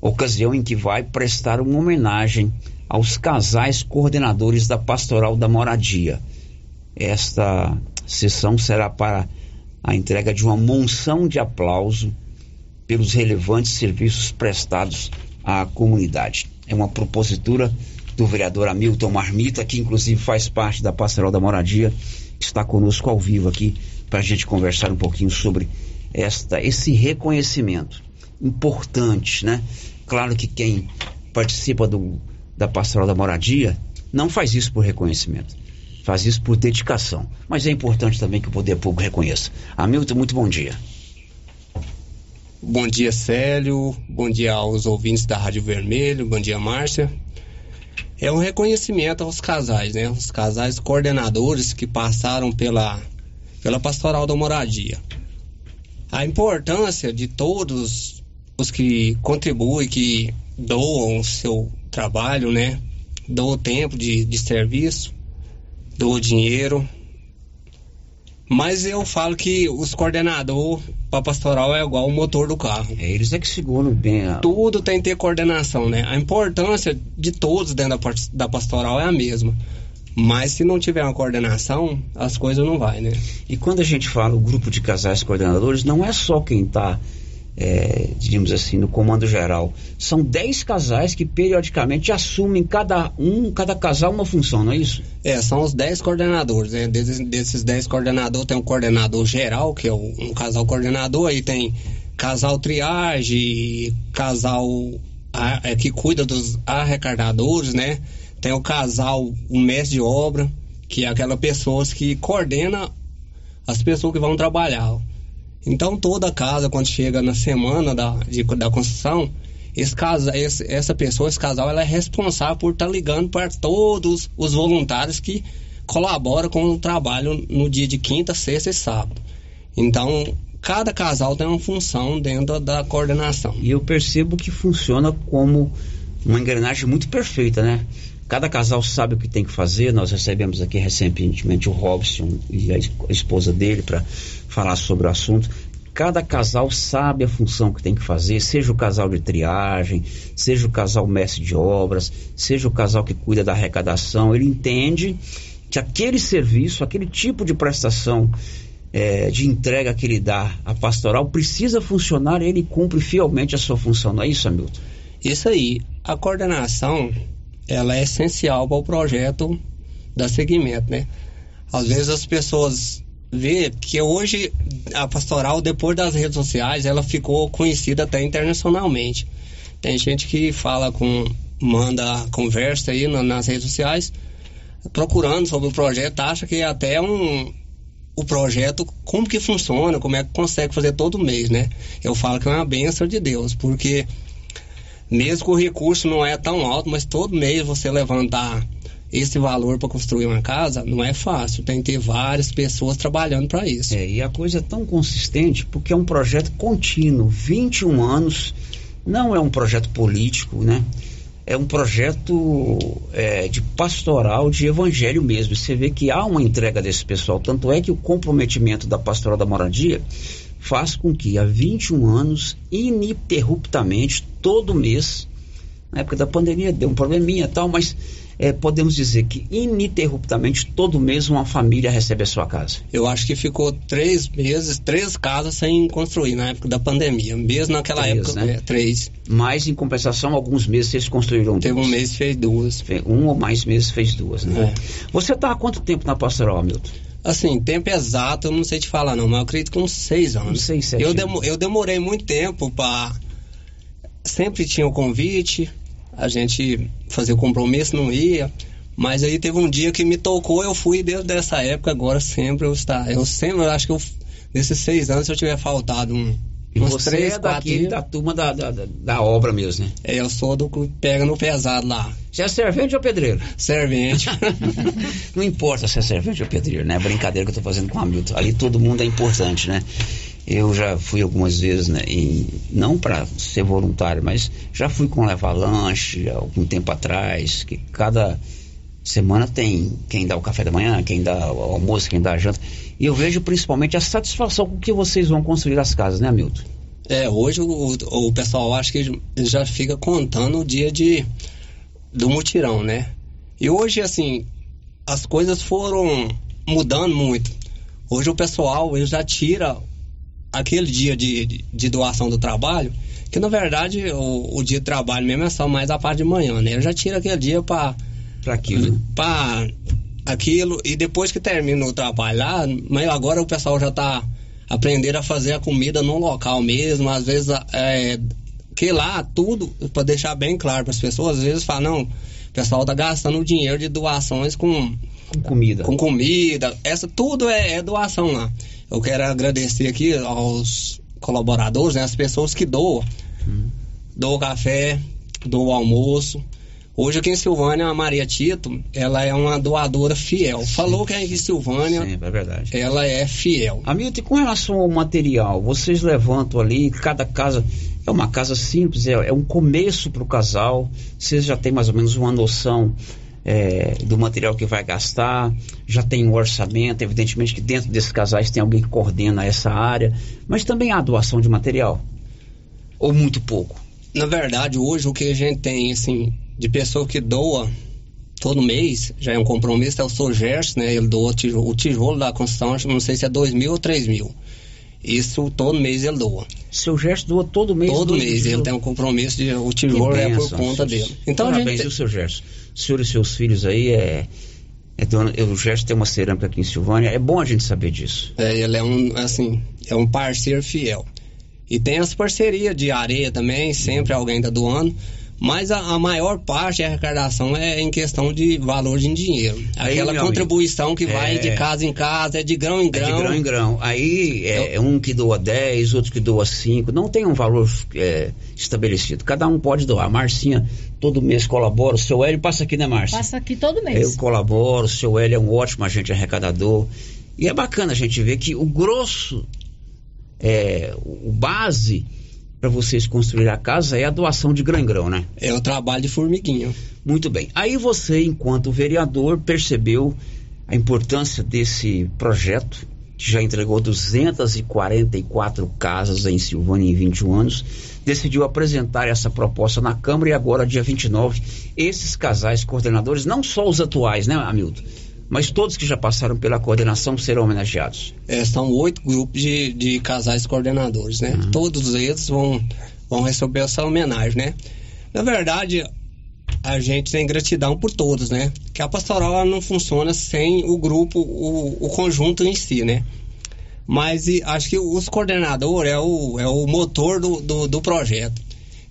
ocasião em que vai prestar uma homenagem aos casais coordenadores da Pastoral da Moradia. Esta sessão será para a entrega de uma monção de aplauso pelos relevantes serviços prestados à comunidade. É uma propositura do vereador Hamilton Marmita, que inclusive faz parte da Pastoral da Moradia, está conosco ao vivo aqui para a gente conversar um pouquinho sobre esta, esse reconhecimento importante, né? Claro que quem participa do, da Pastoral da Moradia não faz isso por reconhecimento, faz isso por dedicação. Mas é importante também que o poder público reconheça. Hamilton, muito bom dia. Bom dia, Célio. Bom dia aos ouvintes da Rádio Vermelho. Bom dia, Márcia é um reconhecimento aos casais, né? Os casais coordenadores que passaram pela, pela pastoral da moradia. A importância de todos os que contribuem, que doam o seu trabalho, né? Doam tempo de, de serviço, doam dinheiro, mas eu falo que os coordenadores para pastoral é igual o motor do carro. É, eles é que seguram bem. A... Tudo tem que ter coordenação, né? A importância de todos dentro da, da pastoral é a mesma. Mas se não tiver uma coordenação, as coisas não vai, né? E quando a gente fala o grupo de casais coordenadores, não é só quem está é, digamos assim, no comando geral. São 10 casais que periodicamente assumem cada um, cada casal uma função, não é isso? É, são os 10 coordenadores. Né? Desses, desses 10 coordenadores tem um coordenador geral, que é um casal coordenador, aí tem casal triagem, casal é, que cuida dos arrecadadores, né? Tem o casal, um mestre de obra, que é aquela pessoa que coordena as pessoas que vão trabalhar. Então toda casa, quando chega na semana da, de, da construção, esse casa, esse, essa pessoa, esse casal, ela é responsável por estar tá ligando para todos os voluntários que colaboram com o trabalho no dia de quinta, sexta e sábado. Então, cada casal tem uma função dentro da coordenação. E eu percebo que funciona como uma engrenagem muito perfeita, né? Cada casal sabe o que tem que fazer. Nós recebemos aqui recentemente o Robson e a esposa dele para falar sobre o assunto. Cada casal sabe a função que tem que fazer, seja o casal de triagem, seja o casal mestre de obras, seja o casal que cuida da arrecadação. Ele entende que aquele serviço, aquele tipo de prestação é, de entrega que ele dá à pastoral precisa funcionar e ele cumpre fielmente a sua função. Não é isso, Hamilton? Isso aí. A coordenação ela é essencial para o projeto da segmento, né? Às vezes as pessoas vê que hoje a pastoral, depois das redes sociais, ela ficou conhecida até internacionalmente. Tem gente que fala com, manda conversa aí nas redes sociais, procurando sobre o projeto, acha que é até um, o projeto, como que funciona, como é que consegue fazer todo mês, né? Eu falo que é uma benção de Deus, porque mesmo que o recurso não é tão alto, mas todo mês você levantar esse valor para construir uma casa não é fácil, tem que ter várias pessoas trabalhando para isso. É, e a coisa é tão consistente porque é um projeto contínuo, 21 anos, não é um projeto político, né? É um projeto é, de pastoral, de evangelho mesmo. Você vê que há uma entrega desse pessoal. Tanto é que o comprometimento da pastoral da moradia faz com que há 21 anos, ininterruptamente, todo mês, na época da pandemia deu um probleminha e tal, mas é, podemos dizer que ininterruptamente todo mês uma família recebe a sua casa. Eu acho que ficou três meses, três casas sem construir na época da pandemia. Mesmo naquela Três, época, né? é, três. Mas em compensação, alguns meses vocês construíram Teve duas. um mês fez duas. Um ou mais meses fez duas, né? É. Você está há quanto tempo na pastoral, Hamilton? Assim, tempo exato eu não sei te falar não, mas eu acredito que uns seis anos. Uns seis, sete eu, demo- eu demorei muito tempo para Sempre tinha o convite, a gente fazia o compromisso, não ia. Mas aí teve um dia que me tocou, eu fui desde essa época, agora sempre eu está. Eu sempre, eu acho que eu, nesses seis anos, se eu tiver faltado um, uns você três, é dias, da turma da, da, da- obra mesmo, né? é, eu sou do que pega no pesado lá. Você é servente ou pedreiro? Servente. Não importa se é servente ou pedreiro, né? É brincadeira que eu tô fazendo com o Hamilton. Ali todo mundo é importante, né? Eu já fui algumas vezes, né? em- não para ser voluntário, mas já fui com levar lanche algum tempo atrás, que cada semana tem quem dá o café da manhã, quem dá o almoço, quem dá a janta. E eu vejo principalmente a satisfação com que vocês vão construir as casas, né, Hamilton? É, hoje o, o pessoal acho que já fica contando o dia de do mutirão, né? E hoje, assim, as coisas foram mudando muito. Hoje o pessoal ele já tira aquele dia de, de, de doação do trabalho, que na verdade o, o dia de trabalho mesmo é só mais a parte de manhã, né? Ele já tira aquele dia para Para aquilo, para aquilo e depois que termina o trabalho lá, mas agora o pessoal já tá aprendendo a fazer a comida no local mesmo, às vezes é, que lá tudo para deixar bem claro para as pessoas, às vezes fala não, o pessoal tá gastando dinheiro de doações com Com comida. com comida, essa tudo é, é doação lá. Eu quero agradecer aqui aos colaboradores, né, as pessoas que doam, doam café, doam almoço. Hoje aqui em Silvânia, a Maria Tito, ela é uma doadora fiel. Falou que aqui em Silvânia, Sim, é verdade. ela é fiel. E com relação ao material, vocês levantam ali, cada casa é uma casa simples, é, é um começo para o casal, vocês já têm mais ou menos uma noção é, do material que vai gastar, já tem um orçamento, evidentemente que dentro desses casais tem alguém que coordena essa área, mas também há doação de material, ou muito pouco. Na verdade, hoje o que a gente tem, assim, de pessoa que doa todo mês, já é um compromisso, é o Sogerson, né? Ele doa o tijolo, o tijolo da construção, não sei se é dois mil ou três mil. Isso todo mês ele doa. Seu gesto doa todo mês? Todo mês tijolo? ele tem um compromisso de o tijolo é por conta dele. Então Parabéns, gente viu, seu Gerson? Senhor e seus filhos aí é. é dono, o Gerson tem uma cerâmica aqui em Silvânia. É bom a gente saber disso. É, ele é um, assim, é um parceiro fiel. E tem as parcerias de areia também, sempre alguém tá doando. Mas a, a maior parte da arrecadação é em questão de valor de dinheiro. Aí, Aquela meu contribuição que vai É. de casa em casa, é de grão em É grão. de grão em grão. Aí é, é um que doa 10, outro que doa 5. Não tem um valor é, estabelecido. Cada um pode doar. A Marcinha todo mês colabora. O seu Hélio passa aqui, né, Márcia? Passa aqui todo mês. Eu colaboro. O seu Hélio é um ótimo agente arrecadador. E é bacana a gente ver que o grosso, é, o base para vocês construir a casa é a doação de grão em grão, né? É o trabalho de formiguinha. Muito bem. Aí você, enquanto vereador, percebeu a importância desse projeto, que já entregou 244 casas em Silvânia em 21 anos, decidiu apresentar essa proposta na Câmara e agora, dia 29, esses casais coordenadores, não só os atuais, né, Hamilton? Mas todos que já passaram pela coordenação serão homenageados. É, são oito grupos de, de casais coordenadores, né? Todos eles vão, vão receber essa homenagem, né? Na verdade, a gente tem gratidão por todos, né? Que a pastoral não funciona sem o grupo, o, o conjunto em si, né? Mas e, acho que os coordenadores é o, é o motor do, do, do projeto.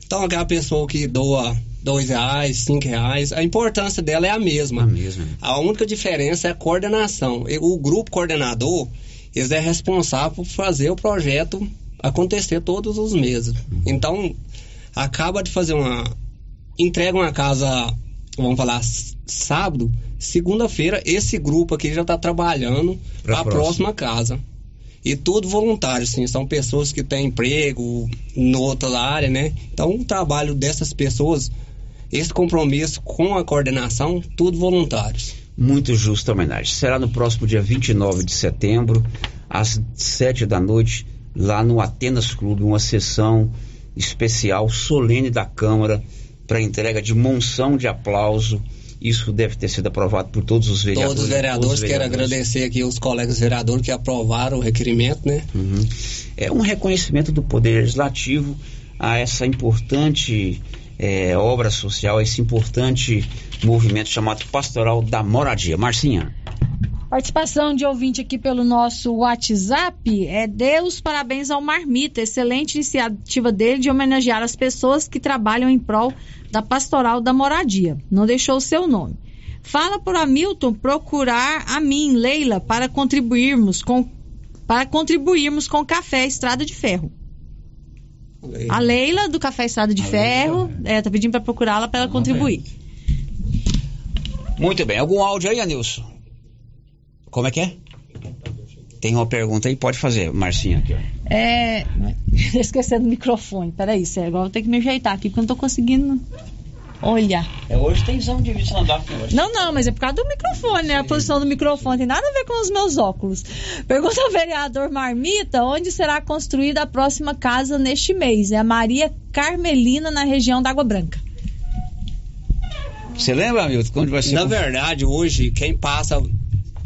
Então, aquela pessoa que doa dois reais, cinco reais, a importância dela é a mesma. A mesma. A única diferença é a coordenação. O grupo coordenador, eles é responsável por fazer o projeto acontecer todos os meses. Então, acaba de fazer uma entrega uma casa, vamos falar, sábado, segunda-feira esse grupo aqui já está trabalhando para a próxima. próxima casa. E tudo voluntário, sim. São pessoas que têm emprego em outra área, né? Então, o trabalho dessas pessoas, esse compromisso com a coordenação, tudo voluntários. Muito justa homenagem. Será no próximo dia 29 de setembro, às 7 da noite, lá no Atenas Clube, uma sessão especial solene da Câmara para entrega de monção de aplauso. Isso deve ter sido aprovado por todos os vereadores. Todos os vereadores, Os quero vereadores. agradecer aqui os colegas vereadores que aprovaram o requerimento, né? Uhum. É um reconhecimento do Poder Legislativo a essa importante eh, obra social, esse importante movimento chamado Pastoral da Moradia. Marcinha. Participação de ouvinte aqui pelo nosso WhatsApp é dê os parabéns ao Marmita, excelente iniciativa dele de homenagear as pessoas que trabalham em prol da pastoral da moradia. Não deixou o seu nome. Fala por Hamilton procurar a mim, Leila, para contribuirmos com para contribuirmos com Café Estrada de Ferro. A Leila do Café Estrada de Ferro, é, tá pedindo para procurá-la para ela contribuir. Muito bem. Algum áudio aí, Anilson? Como é que é? Tem uma pergunta aí? Pode fazer, Marcinha. Aqui, ó. É. Esquecendo o microfone. Peraí, sério, agora eu vou ter que me ajeitar aqui porque eu não tô conseguindo olhar. É, hoje tem exame de vista na DAF hoje. Não, não, mas é por causa do microfone, né? A posição do microfone tem nada a ver com os meus óculos. Pergunta ao vereador Marmita onde será construída a próxima casa neste mês. É a Maria Carmelina, na região da Água Branca. Você lembra, Hamilton? Onde vai ser? Na verdade, hoje, quem passa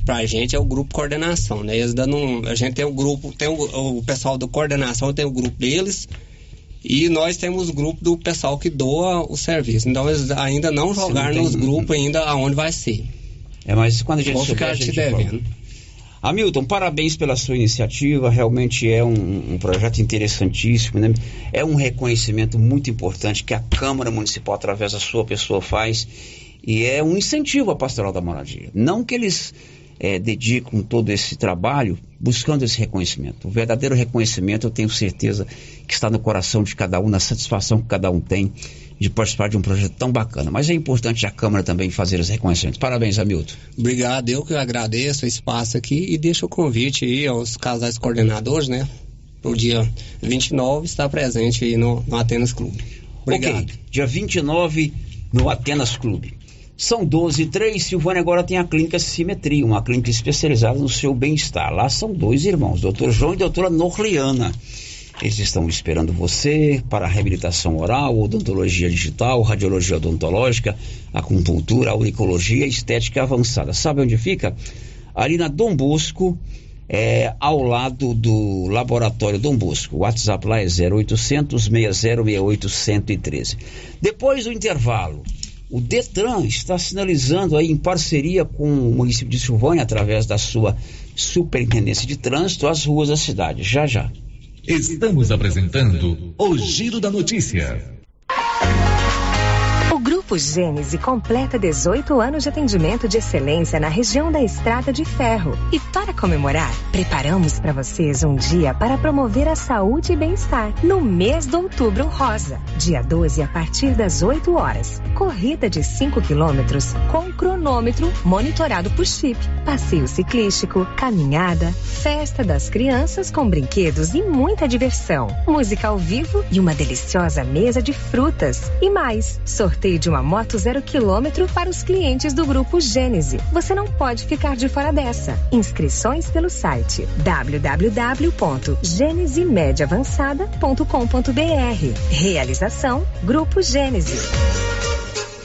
pra gente é o grupo coordenação, né? Eles dando um- a gente tem o grupo, tem o, o pessoal do coordenação, tem o grupo deles. E nós temos o grupo do pessoal que doa o serviço. Então eles ainda não jogaram nos grupos ainda aonde vai ser. É, mas quando a gente Vou ficar a te devendo. Hamilton, parabéns pela sua iniciativa. Realmente é um, um projeto interessantíssimo, né? É um reconhecimento muito importante que a Câmara Municipal, através da sua pessoa, faz. E é um incentivo à pastoral da moradia. Não que eles eh, dedicam todo esse trabalho buscando esse reconhecimento. O verdadeiro reconhecimento, eu tenho certeza que está no coração de cada um, na satisfação que cada um tem de participar de um projeto tão bacana. Mas é importante a Câmara também fazer os reconhecimentos. Parabéns, Hamilton. Obrigado, eu que agradeço o espaço aqui e deixo o convite aí aos casais coordenadores, né? Pro dia 29 estar presente aí no, no Atenas Clube. Obrigado. Ok, dia 29 no Atenas Clube. São 12 e 3, Silvânia agora tem a clínica Simetria, uma clínica especializada no seu bem-estar. Lá são dois irmãos, doutor João e doutora Norliana. Eles estão esperando você para reabilitação oral, odontologia digital, radiologia odontológica, acupuntura, auricologia estética avançada. Sabe onde fica? Ali na Dom Bosco, é, ao lado do Laboratório Dom Bosco. O WhatsApp lá é 0800 6068 113. Depois do intervalo, o Detran está sinalizando aí em parceria com o município de Silvânia, através da sua superintendência de trânsito, as ruas da cidade. Já já. Estamos apresentando o Giro da Notícia. Grupo Gênese completa 18 anos de atendimento de excelência na região da Estrada de Ferro. E para comemorar, preparamos para vocês um dia para promover a saúde e bem-estar no mês de outubro rosa, dia 12 a partir das 8 horas. Corrida de 5 quilômetros com cronômetro monitorado por chip, passeio ciclístico, caminhada, festa das crianças com brinquedos e muita diversão, música ao vivo e uma deliciosa mesa de frutas. E mais, sorteio de uma moto zero quilômetro para os clientes do Grupo Gênese. Você não pode ficar de fora dessa. Inscrições pelo site www.genesimediaavançada.com.br. Realização Grupo Gênese.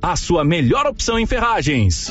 a sua melhor opção em ferragens.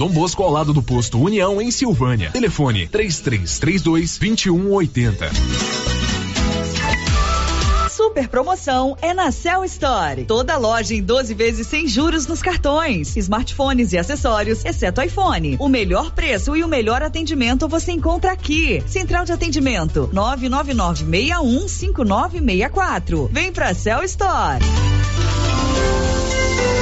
Dom Bosco ao lado do posto União em Silvânia. Telefone 3332 2180. Super promoção é na Cell Store. Toda loja em 12 vezes sem juros nos cartões, smartphones e acessórios, exceto iPhone. O melhor preço e o melhor atendimento você encontra aqui. Central de atendimento 999615964. Vem pra Cell Store.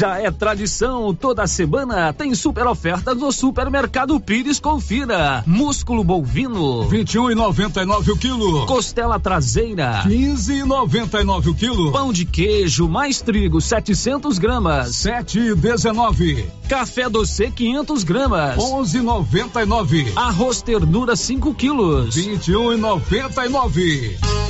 Já é tradição, toda semana tem super oferta no Supermercado Pires. Confira: músculo bovino 21,99 o quilo. Costela traseira 15,99 o quilo. Pão de queijo mais trigo 700 gramas 7,19. Café doce 500 gramas 11,99. Arroz ternura 5 quilos 21,99. E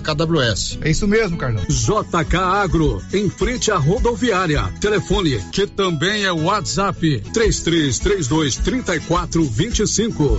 KWS. É isso mesmo, Carlão. JK Agro, em frente à rodoviária. Telefone, que também é WhatsApp, 3332 3425.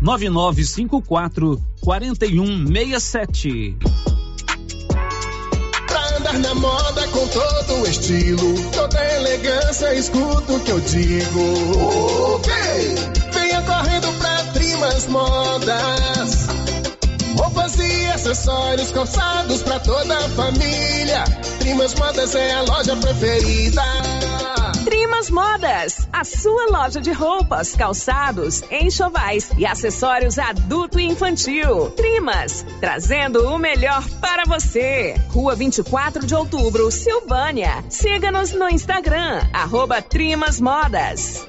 9954 4167. Pra andar na moda com todo o estilo, toda elegância, escuta o que eu digo. Ok! Venha correndo pra Trimas Modas. Roupas e acessórios calçados pra toda a família. Trimas Modas é a loja preferida. Trimas Modas, a sua loja de roupas, calçados, enxovais e acessórios adulto e infantil. Trimas, trazendo o melhor para você. Rua 24 de Outubro, Silvânia. Siga-nos no Instagram, arroba Trimas Modas.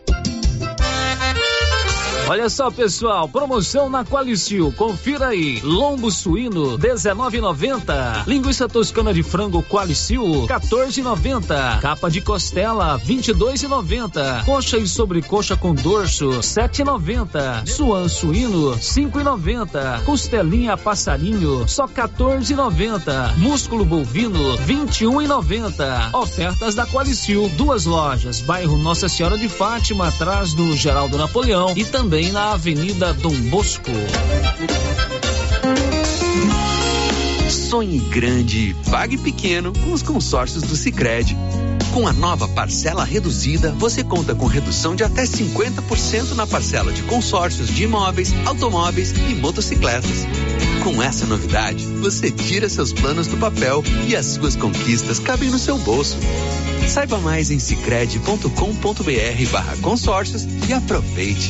Olha só, pessoal, promoção na Qualicil. Confira aí. Lombo suíno 19,90. Linguiça toscana de frango Qualicil 14,90. Capa de costela 22,90. Coxa e sobrecoxa com dorso 7,90. Suan suíno 5,90. Costelinha passarinho só 14,90. Músculo bovino 21,90. Ofertas da Qualicil, duas lojas, bairro Nossa Senhora de Fátima, atrás do Geraldo Napoleão e também na Avenida Dom Bosco. Sonhe grande, pague pequeno com os consórcios do Sicredi. Com a nova parcela reduzida, você conta com redução de até 50% na parcela de consórcios de imóveis, automóveis e motocicletas. Com essa novidade, você tira seus planos do papel e as suas conquistas cabem no seu bolso. Saiba mais em cicred.com.br barra consórcios e aproveite.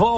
Oh.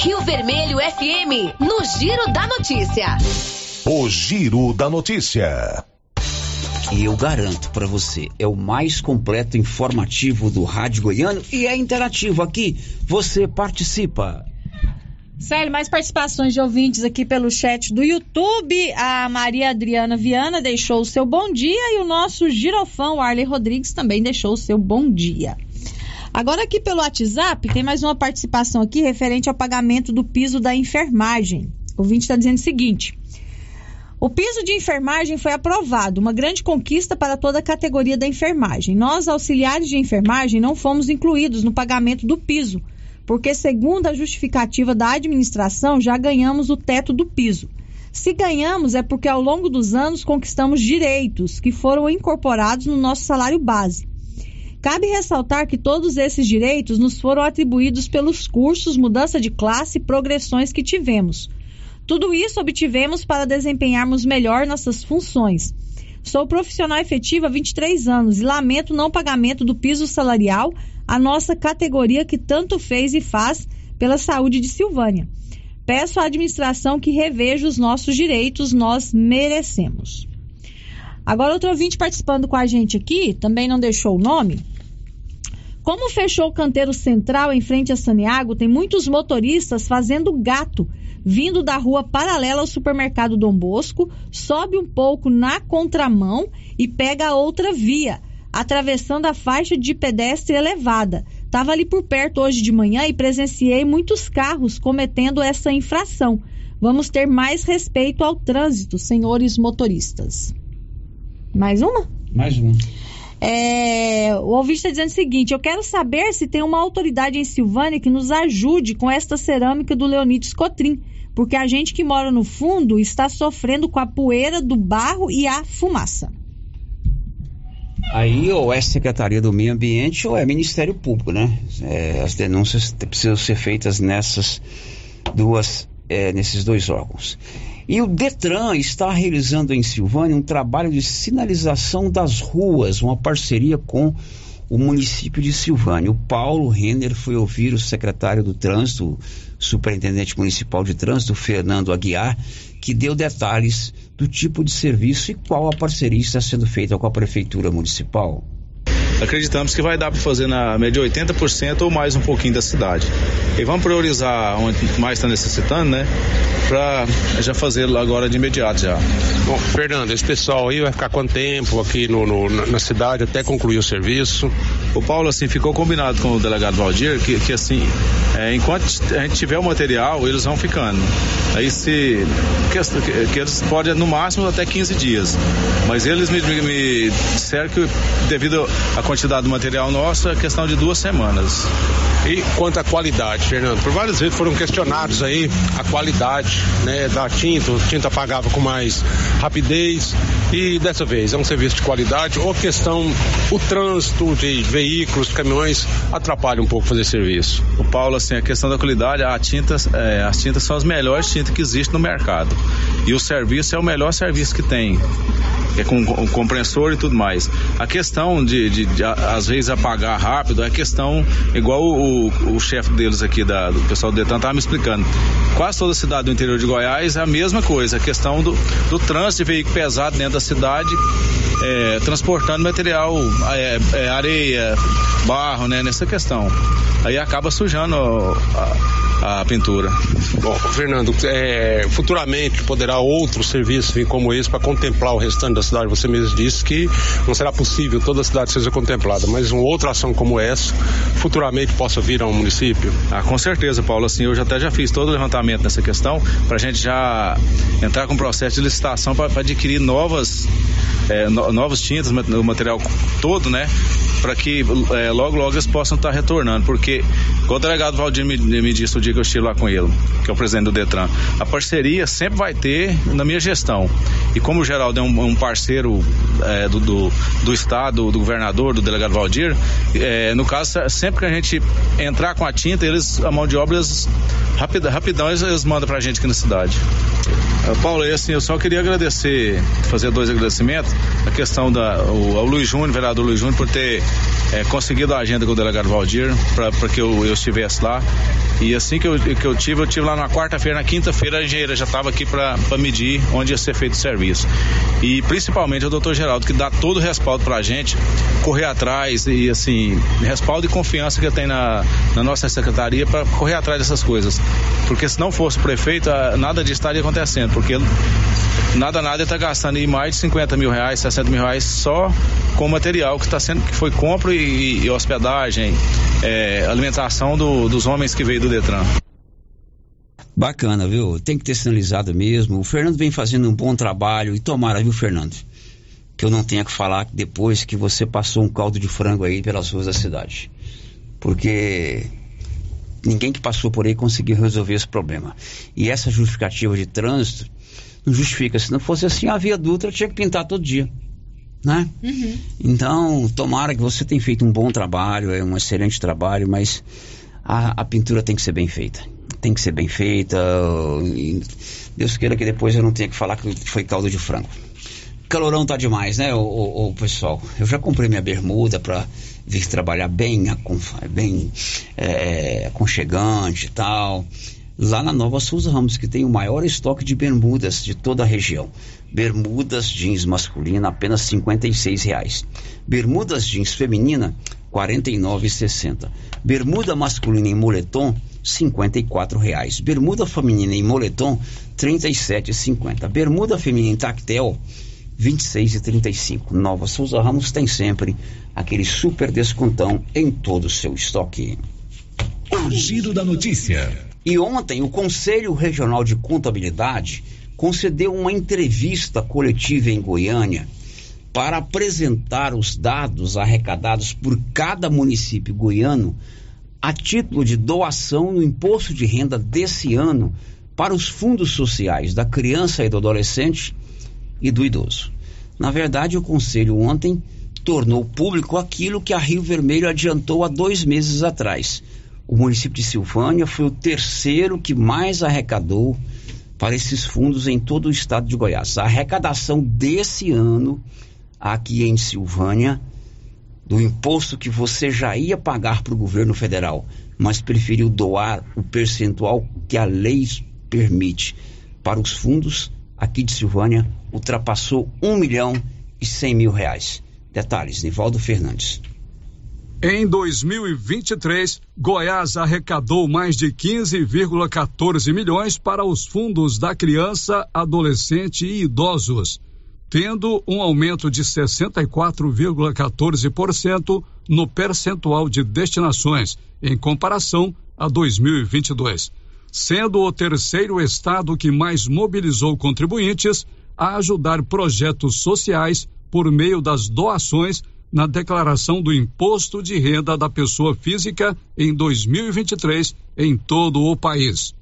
Rio Vermelho FM, no Giro da Notícia. O Giro da Notícia. E eu garanto para você, é o mais completo informativo do Rádio Goiano e é interativo aqui. Você participa. Célio, mais participações de ouvintes aqui pelo chat do YouTube. A Maria Adriana Viana deixou o seu bom dia e o nosso girofão, Arley Rodrigues, também deixou o seu bom dia. Agora aqui pelo WhatsApp tem mais uma participação aqui referente ao pagamento do piso da enfermagem. O ouvinte está dizendo o seguinte: o piso de enfermagem foi aprovado, uma grande conquista para toda a categoria da enfermagem. Nós, auxiliares de enfermagem, não fomos incluídos no pagamento do piso, porque, segundo a justificativa da administração, já ganhamos o teto do piso. Se ganhamos, é porque ao longo dos anos conquistamos direitos que foram incorporados no nosso salário base. Cabe ressaltar que todos esses direitos nos foram atribuídos pelos cursos, mudança de classe e progressões que tivemos. Tudo isso obtivemos para desempenharmos melhor nossas funções. Sou profissional efetivo há 23 anos e lamento o não pagamento do piso salarial à nossa categoria que tanto fez e faz pela saúde de Silvânia. Peço à administração que reveja os nossos direitos, nós merecemos. Agora, outro ouvinte participando com a gente aqui, também não deixou o nome. Como fechou o canteiro central em frente a Saniago, tem muitos motoristas fazendo gato, vindo da rua paralela ao supermercado Dom Bosco, sobe um pouco na contramão e pega a outra via, atravessando a faixa de pedestre elevada. Estava ali por perto hoje de manhã e presenciei muitos carros cometendo essa infração. Vamos ter mais respeito ao trânsito, senhores motoristas. Mais uma? Mais uma. É, o ouvinte está dizendo o seguinte: eu quero saber se tem uma autoridade em Silvânia que nos ajude com esta cerâmica do Leonides Cotrim, porque a gente que mora no fundo está sofrendo com a poeira do barro e a fumaça. Aí ou é Secretaria do Meio Ambiente ou é Ministério Público, né? É, as denúncias precisam ser feitas nessas duas, é, nesses dois órgãos. E o Detran está realizando em Silvânia um trabalho de sinalização das ruas, uma parceria com o município de Silvânia. O Paulo Renner foi ouvir o secretário do Trânsito, superintendente municipal de trânsito, Fernando Aguiar, que deu detalhes do tipo de serviço e qual a parceria está sendo feita com a prefeitura municipal. Acreditamos que vai dar para fazer na média 80% ou mais um pouquinho da cidade. E vamos priorizar onde mais está necessitando, né? Para já fazer agora de imediato já. Bom, Fernando, esse pessoal aí vai ficar quanto tempo aqui no, no na cidade até concluir o serviço? O Paulo, assim, ficou combinado com o delegado Valdir que, que assim, é, enquanto a gente tiver o material, eles vão ficando. Aí se. Que, que eles podem, no máximo, até 15 dias. Mas eles me, me, me disseram que, devido à quantidade do material nosso, é questão de duas semanas. E quanto à qualidade, Fernando? Por várias vezes foram questionados aí a qualidade né, da tinta, a tinta pagava com mais rapidez e dessa vez é um serviço de qualidade ou questão, o trânsito de veículos, caminhões atrapalha um pouco fazer serviço? O Paulo, assim, a questão da qualidade, a é, as tintas são as melhores tintas que existem no mercado e o serviço é o melhor serviço que tem é com, com compressor e tudo mais. A questão de, de, de, às vezes apagar rápido é questão igual o, o, o chefe deles aqui da, do pessoal do Detan estava me explicando. Quase toda cidade do interior de Goiás é a mesma coisa, a questão do, do trânsito de veículo pesado dentro da cidade, é, transportando material, é, é, areia, barro, né, nessa questão. Aí acaba sujando a, a pintura. Bom, Fernando, é, futuramente poderá outro serviço vir como esse para contemplar o restante da cidade. Você mesmo disse que não será possível toda a cidade seja contemplada, mas uma outra ação como essa futuramente possa vir ao município? Ah, com certeza, Paulo. Assim, eu já até já fiz todo o levantamento nessa questão para a gente já entrar com o processo de licitação para adquirir novas é, no, novos tintas, o material todo, né? Para que é, logo, logo eles possam estar tá retornando. Porque, o delegado Valdir me, me disse o dia que eu estive lá com ele, que é o presidente do Detran, a parceria sempre vai ter na minha gestão. E como o Geraldo é um, um parceiro é, do, do, do, Estado, do governador, do delegado Valdir, é, no caso, sempre que a gente entrar com a tinta, eles, a mão de obra, eles, rapidão, rapidão eles, eles mandam pra gente aqui na cidade. Paulo, e assim, eu só queria agradecer, fazer dois agradecimentos. A questão da, o, ao Luiz Júnior, vereador Luiz Júnior, por ter é, conseguido a agenda com o delegado Valdir, para que eu, eu estivesse lá. E assim que eu, que eu tive, eu tive lá na quarta-feira, na quinta-feira, a engenheira já estava aqui para medir onde ia ser feito o serviço. E principalmente o doutor Geraldo, que dá todo o respaldo para a gente, correr atrás e assim, respaldo e confiança que tem na, na nossa secretaria para correr atrás dessas coisas. Porque se não fosse o prefeito, nada disso estaria acontecendo, porque nada, nada está gastando aí mais de 50 mil reais, 60 mil reais só com material que está sendo, que foi compra e, e hospedagem, é, alimentação do, dos homens que veio do Detran. Bacana, viu? Tem que ter sinalizado mesmo. O Fernando vem fazendo um bom trabalho e tomara, viu, Fernando? Que eu não tenha que falar depois que você passou um caldo de frango aí pelas ruas da cidade. Porque ninguém que passou por aí conseguiu resolver esse problema. E essa justificativa de trânsito justifica. Se não fosse assim, a Via Dutra tinha que pintar todo dia. Né? Uhum. Então, tomara que você tenha feito um bom trabalho, é um excelente trabalho, mas a, a pintura tem que ser bem feita. Tem que ser bem feita. Deus queira que depois eu não tenha que falar que foi caldo de frango. Calorão tá demais, né, o, o, o pessoal? Eu já comprei minha bermuda para vir trabalhar bem, bem é, aconchegante e tal lá na Nova Souza Ramos, que tem o maior estoque de bermudas de toda a região. Bermudas jeans masculina apenas 56 reais. Bermudas jeans feminina R$ 49,60. Bermuda masculina em moletom 54 reais. Bermuda feminina em moletom R$ 37,50. Bermuda feminina em tactel R$ 26,35. Nova Souza Ramos tem sempre aquele super descontão em todo o seu estoque. O giro da notícia. E ontem o Conselho Regional de Contabilidade concedeu uma entrevista coletiva em Goiânia para apresentar os dados arrecadados por cada município goiano a título de doação no imposto de renda desse ano para os fundos sociais da criança e do adolescente e do idoso. Na verdade, o Conselho ontem tornou público aquilo que a Rio Vermelho adiantou há dois meses atrás o município de Silvânia foi o terceiro que mais arrecadou para esses fundos em todo o estado de Goiás. A arrecadação desse ano aqui em Silvânia, do imposto que você já ia pagar para o governo federal, mas preferiu doar o percentual que a lei permite para os fundos aqui de Silvânia, ultrapassou um milhão e cem mil reais. Detalhes, Nivaldo Fernandes. Em 2023, Goiás arrecadou mais de 15,14 milhões para os fundos da criança, adolescente e idosos, tendo um aumento de 64,14% no percentual de destinações em comparação a 2022, sendo o terceiro estado que mais mobilizou contribuintes a ajudar projetos sociais por meio das doações na declaração do imposto de renda da pessoa física em 2023 em todo o país.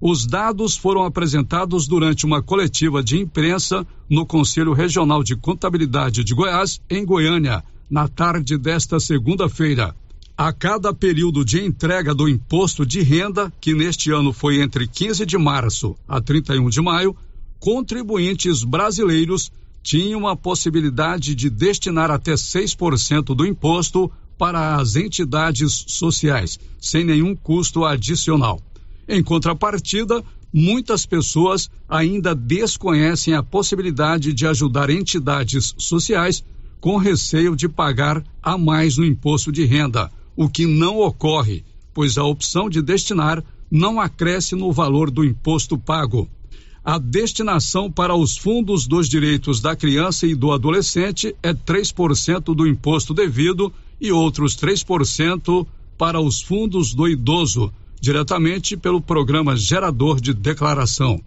Os dados foram apresentados durante uma coletiva de imprensa no Conselho Regional de Contabilidade de Goiás, em Goiânia, na tarde desta segunda-feira. A cada período de entrega do imposto de renda, que neste ano foi entre 15 de março a 31 de maio, contribuintes brasileiros tinham a possibilidade de destinar até 6% do imposto para as entidades sociais, sem nenhum custo adicional. Em contrapartida, muitas pessoas ainda desconhecem a possibilidade de ajudar entidades sociais com receio de pagar a mais no imposto de renda, o que não ocorre, pois a opção de destinar não acresce no valor do imposto pago a destinação para os fundos dos direitos da criança e do adolescente é 3% do imposto devido e outros 3% para os fundos do idoso, diretamente pelo programa gerador de declaração.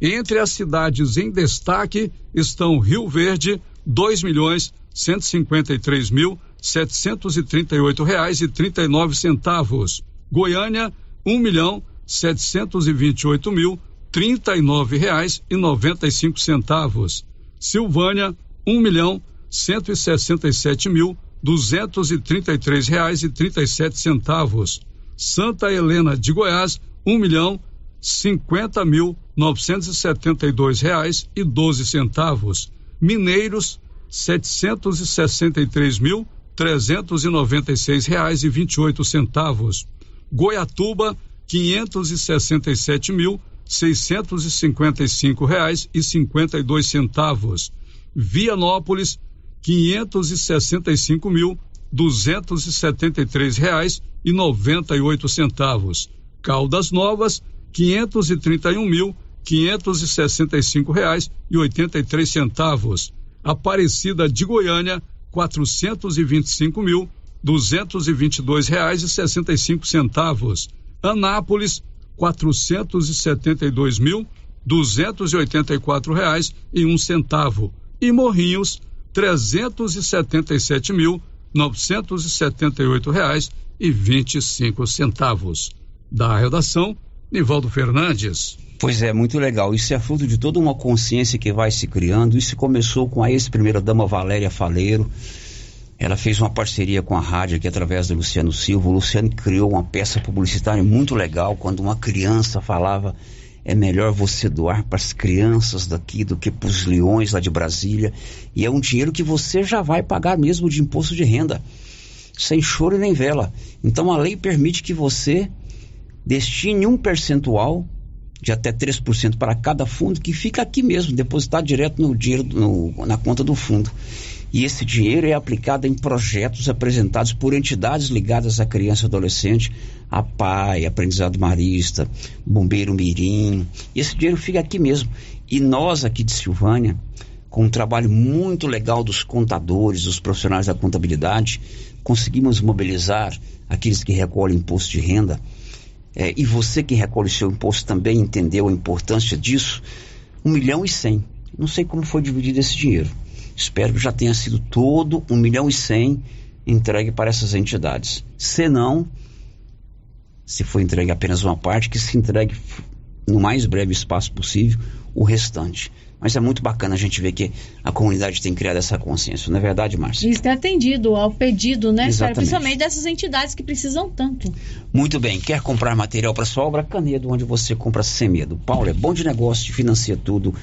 Entre as cidades em destaque estão Rio Verde, dois milhões cento e cinquenta e três mil setecentos trinta oito reais e trinta e nove centavos. Goiânia, um milhão setecentos e vinte e oito mil trinta e nove reais e noventa e cinco centavos. Silvânia, um milhão cento e sessenta e sete mil duzentos e trinta e três reais e trinta e sete centavos. Santa Helena de Goiás, um milhão cinquenta mil novecentos e setenta e dois reais e doze centavos. Mineiros, setecentos e sessenta e três mil trezentos e noventa e seis reais e vinte e oito centavos. Goiatuba, quinhentos e sessenta e sete mil seiscentos e cinquenta e cinco reais e cinquenta e dois centavos. Vianópolis, quinhentos e sessenta e cinco mil duzentos e setenta e três reais e noventa e oito centavos. Caldas Novas, quinhentos e trinta e um mil quinhentos e sessenta e cinco reais e oitenta e três centavos. Aparecida de Goiânia, quatrocentos e vinte e cinco mil duzentos e vinte e dois reais e sessenta e cinco centavos. Anápolis, quatrocentos e setenta e dois mil duzentos e oitenta e quatro reais e um centavo e Morrinhos trezentos e setenta e sete mil novecentos e setenta e oito reais e vinte e cinco centavos. Da redação, Nivaldo Fernandes. Pois é, muito legal. Isso é fruto de toda uma consciência que vai se criando. Isso começou com a ex-primeira dama Valéria Faleiro ela fez uma parceria com a rádio aqui através do Luciano Silva. O Luciano criou uma peça publicitária muito legal quando uma criança falava é melhor você doar para as crianças daqui do que para os leões lá de Brasília. E é um dinheiro que você já vai pagar mesmo de imposto de renda, sem choro nem vela. Então a lei permite que você destine um percentual de até 3% para cada fundo que fica aqui mesmo, depositado direto no dinheiro no, na conta do fundo. E esse dinheiro é aplicado em projetos apresentados por entidades ligadas à criança e adolescente, a PAI, Aprendizado Marista, Bombeiro Mirim. E esse dinheiro fica aqui mesmo. E nós aqui de Silvânia, com um trabalho muito legal dos contadores, dos profissionais da contabilidade, conseguimos mobilizar aqueles que recolhem imposto de renda. É, e você que recolhe seu imposto também entendeu a importância disso. Um milhão e cem. Não sei como foi dividido esse dinheiro Espero que já tenha sido todo um milhão e cem entregue para essas entidades. Se não, se for entregue apenas uma parte, que se entregue no mais breve espaço possível o restante. Mas é muito bacana a gente ver que a comunidade tem criado essa consciência, não é verdade, Márcia? Isso tem atendido ao pedido, né, Exatamente. Principalmente dessas entidades que precisam tanto. Muito bem. Quer comprar material para sua obra? Canedo, onde você compra sem medo. Paulo é bom de negócio, financia tudo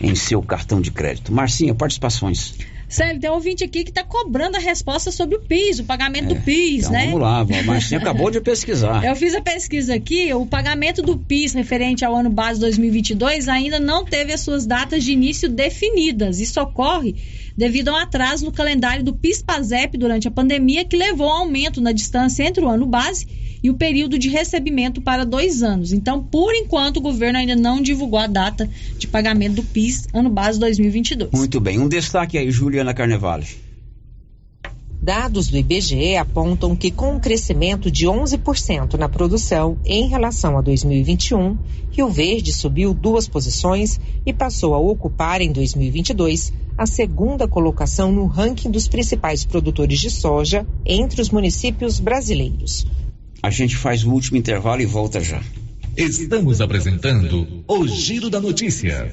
em seu cartão de crédito. Marcinha, participações. Sério, tem um ouvinte aqui que está cobrando a resposta sobre o PIS, o pagamento É, do PIS, então né? Vamos lá, a Marcinha acabou de pesquisar. Eu fiz a pesquisa aqui, o pagamento do PIS referente ao ano base 2022 ainda não teve as suas datas de início definidas. Isso ocorre devido a um atraso no calendário do PIS-PASEP durante a pandemia, que levou a um aumento na distância entre o ano base e o período de recebimento para dois anos. Então, por enquanto, o governo ainda não divulgou a data de pagamento do PIS ano base 2022. Muito bem, um destaque aí, Juliana Carnevale. Dados do IBGE apontam que, com um crescimento de 11% na produção em relação a 2021, Rio Verde subiu duas posições e passou a ocupar em 2022 a segunda colocação no ranking dos principais produtores de soja entre os municípios brasileiros. A gente faz o último intervalo e volta já. Estamos apresentando o Giro da Notícia.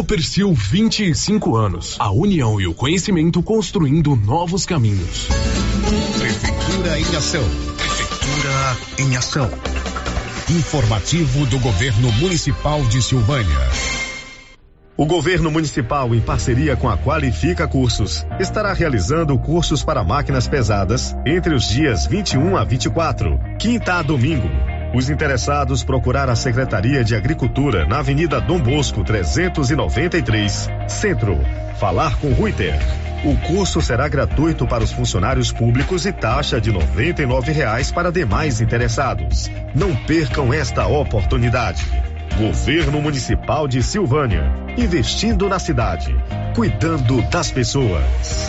Copercil 25 anos. A união e o conhecimento construindo novos caminhos. Prefeitura em ação. Prefeitura em ação. Informativo do Governo Municipal de Silvânia. O governo municipal, em parceria com a Qualifica Cursos, estará realizando cursos para máquinas pesadas entre os dias 21 a 24, quinta a domingo. Os interessados procurar a Secretaria de Agricultura na Avenida Dom Bosco 393, Centro. Falar com Ruiter. O curso será gratuito para os funcionários públicos e taxa de 99 reais para demais interessados. Não percam esta oportunidade. Governo Municipal de Silvânia. Investindo na cidade. Cuidando das pessoas.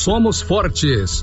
somos fortes.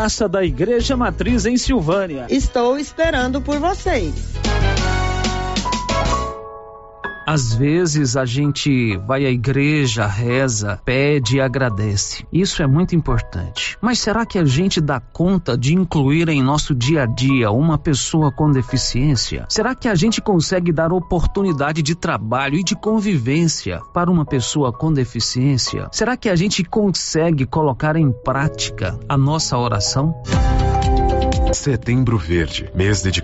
Praça da Igreja Matriz em Silvânia. Estou esperando por vocês. Às vezes a gente vai à igreja, reza, pede e agradece. Isso é muito importante. Mas será que a gente dá conta de incluir em nosso dia a dia uma pessoa com deficiência? Será que a gente consegue dar oportunidade de trabalho e de convivência para uma pessoa com deficiência? Será que a gente consegue colocar em prática a nossa oração? Setembro Verde, mês dedicado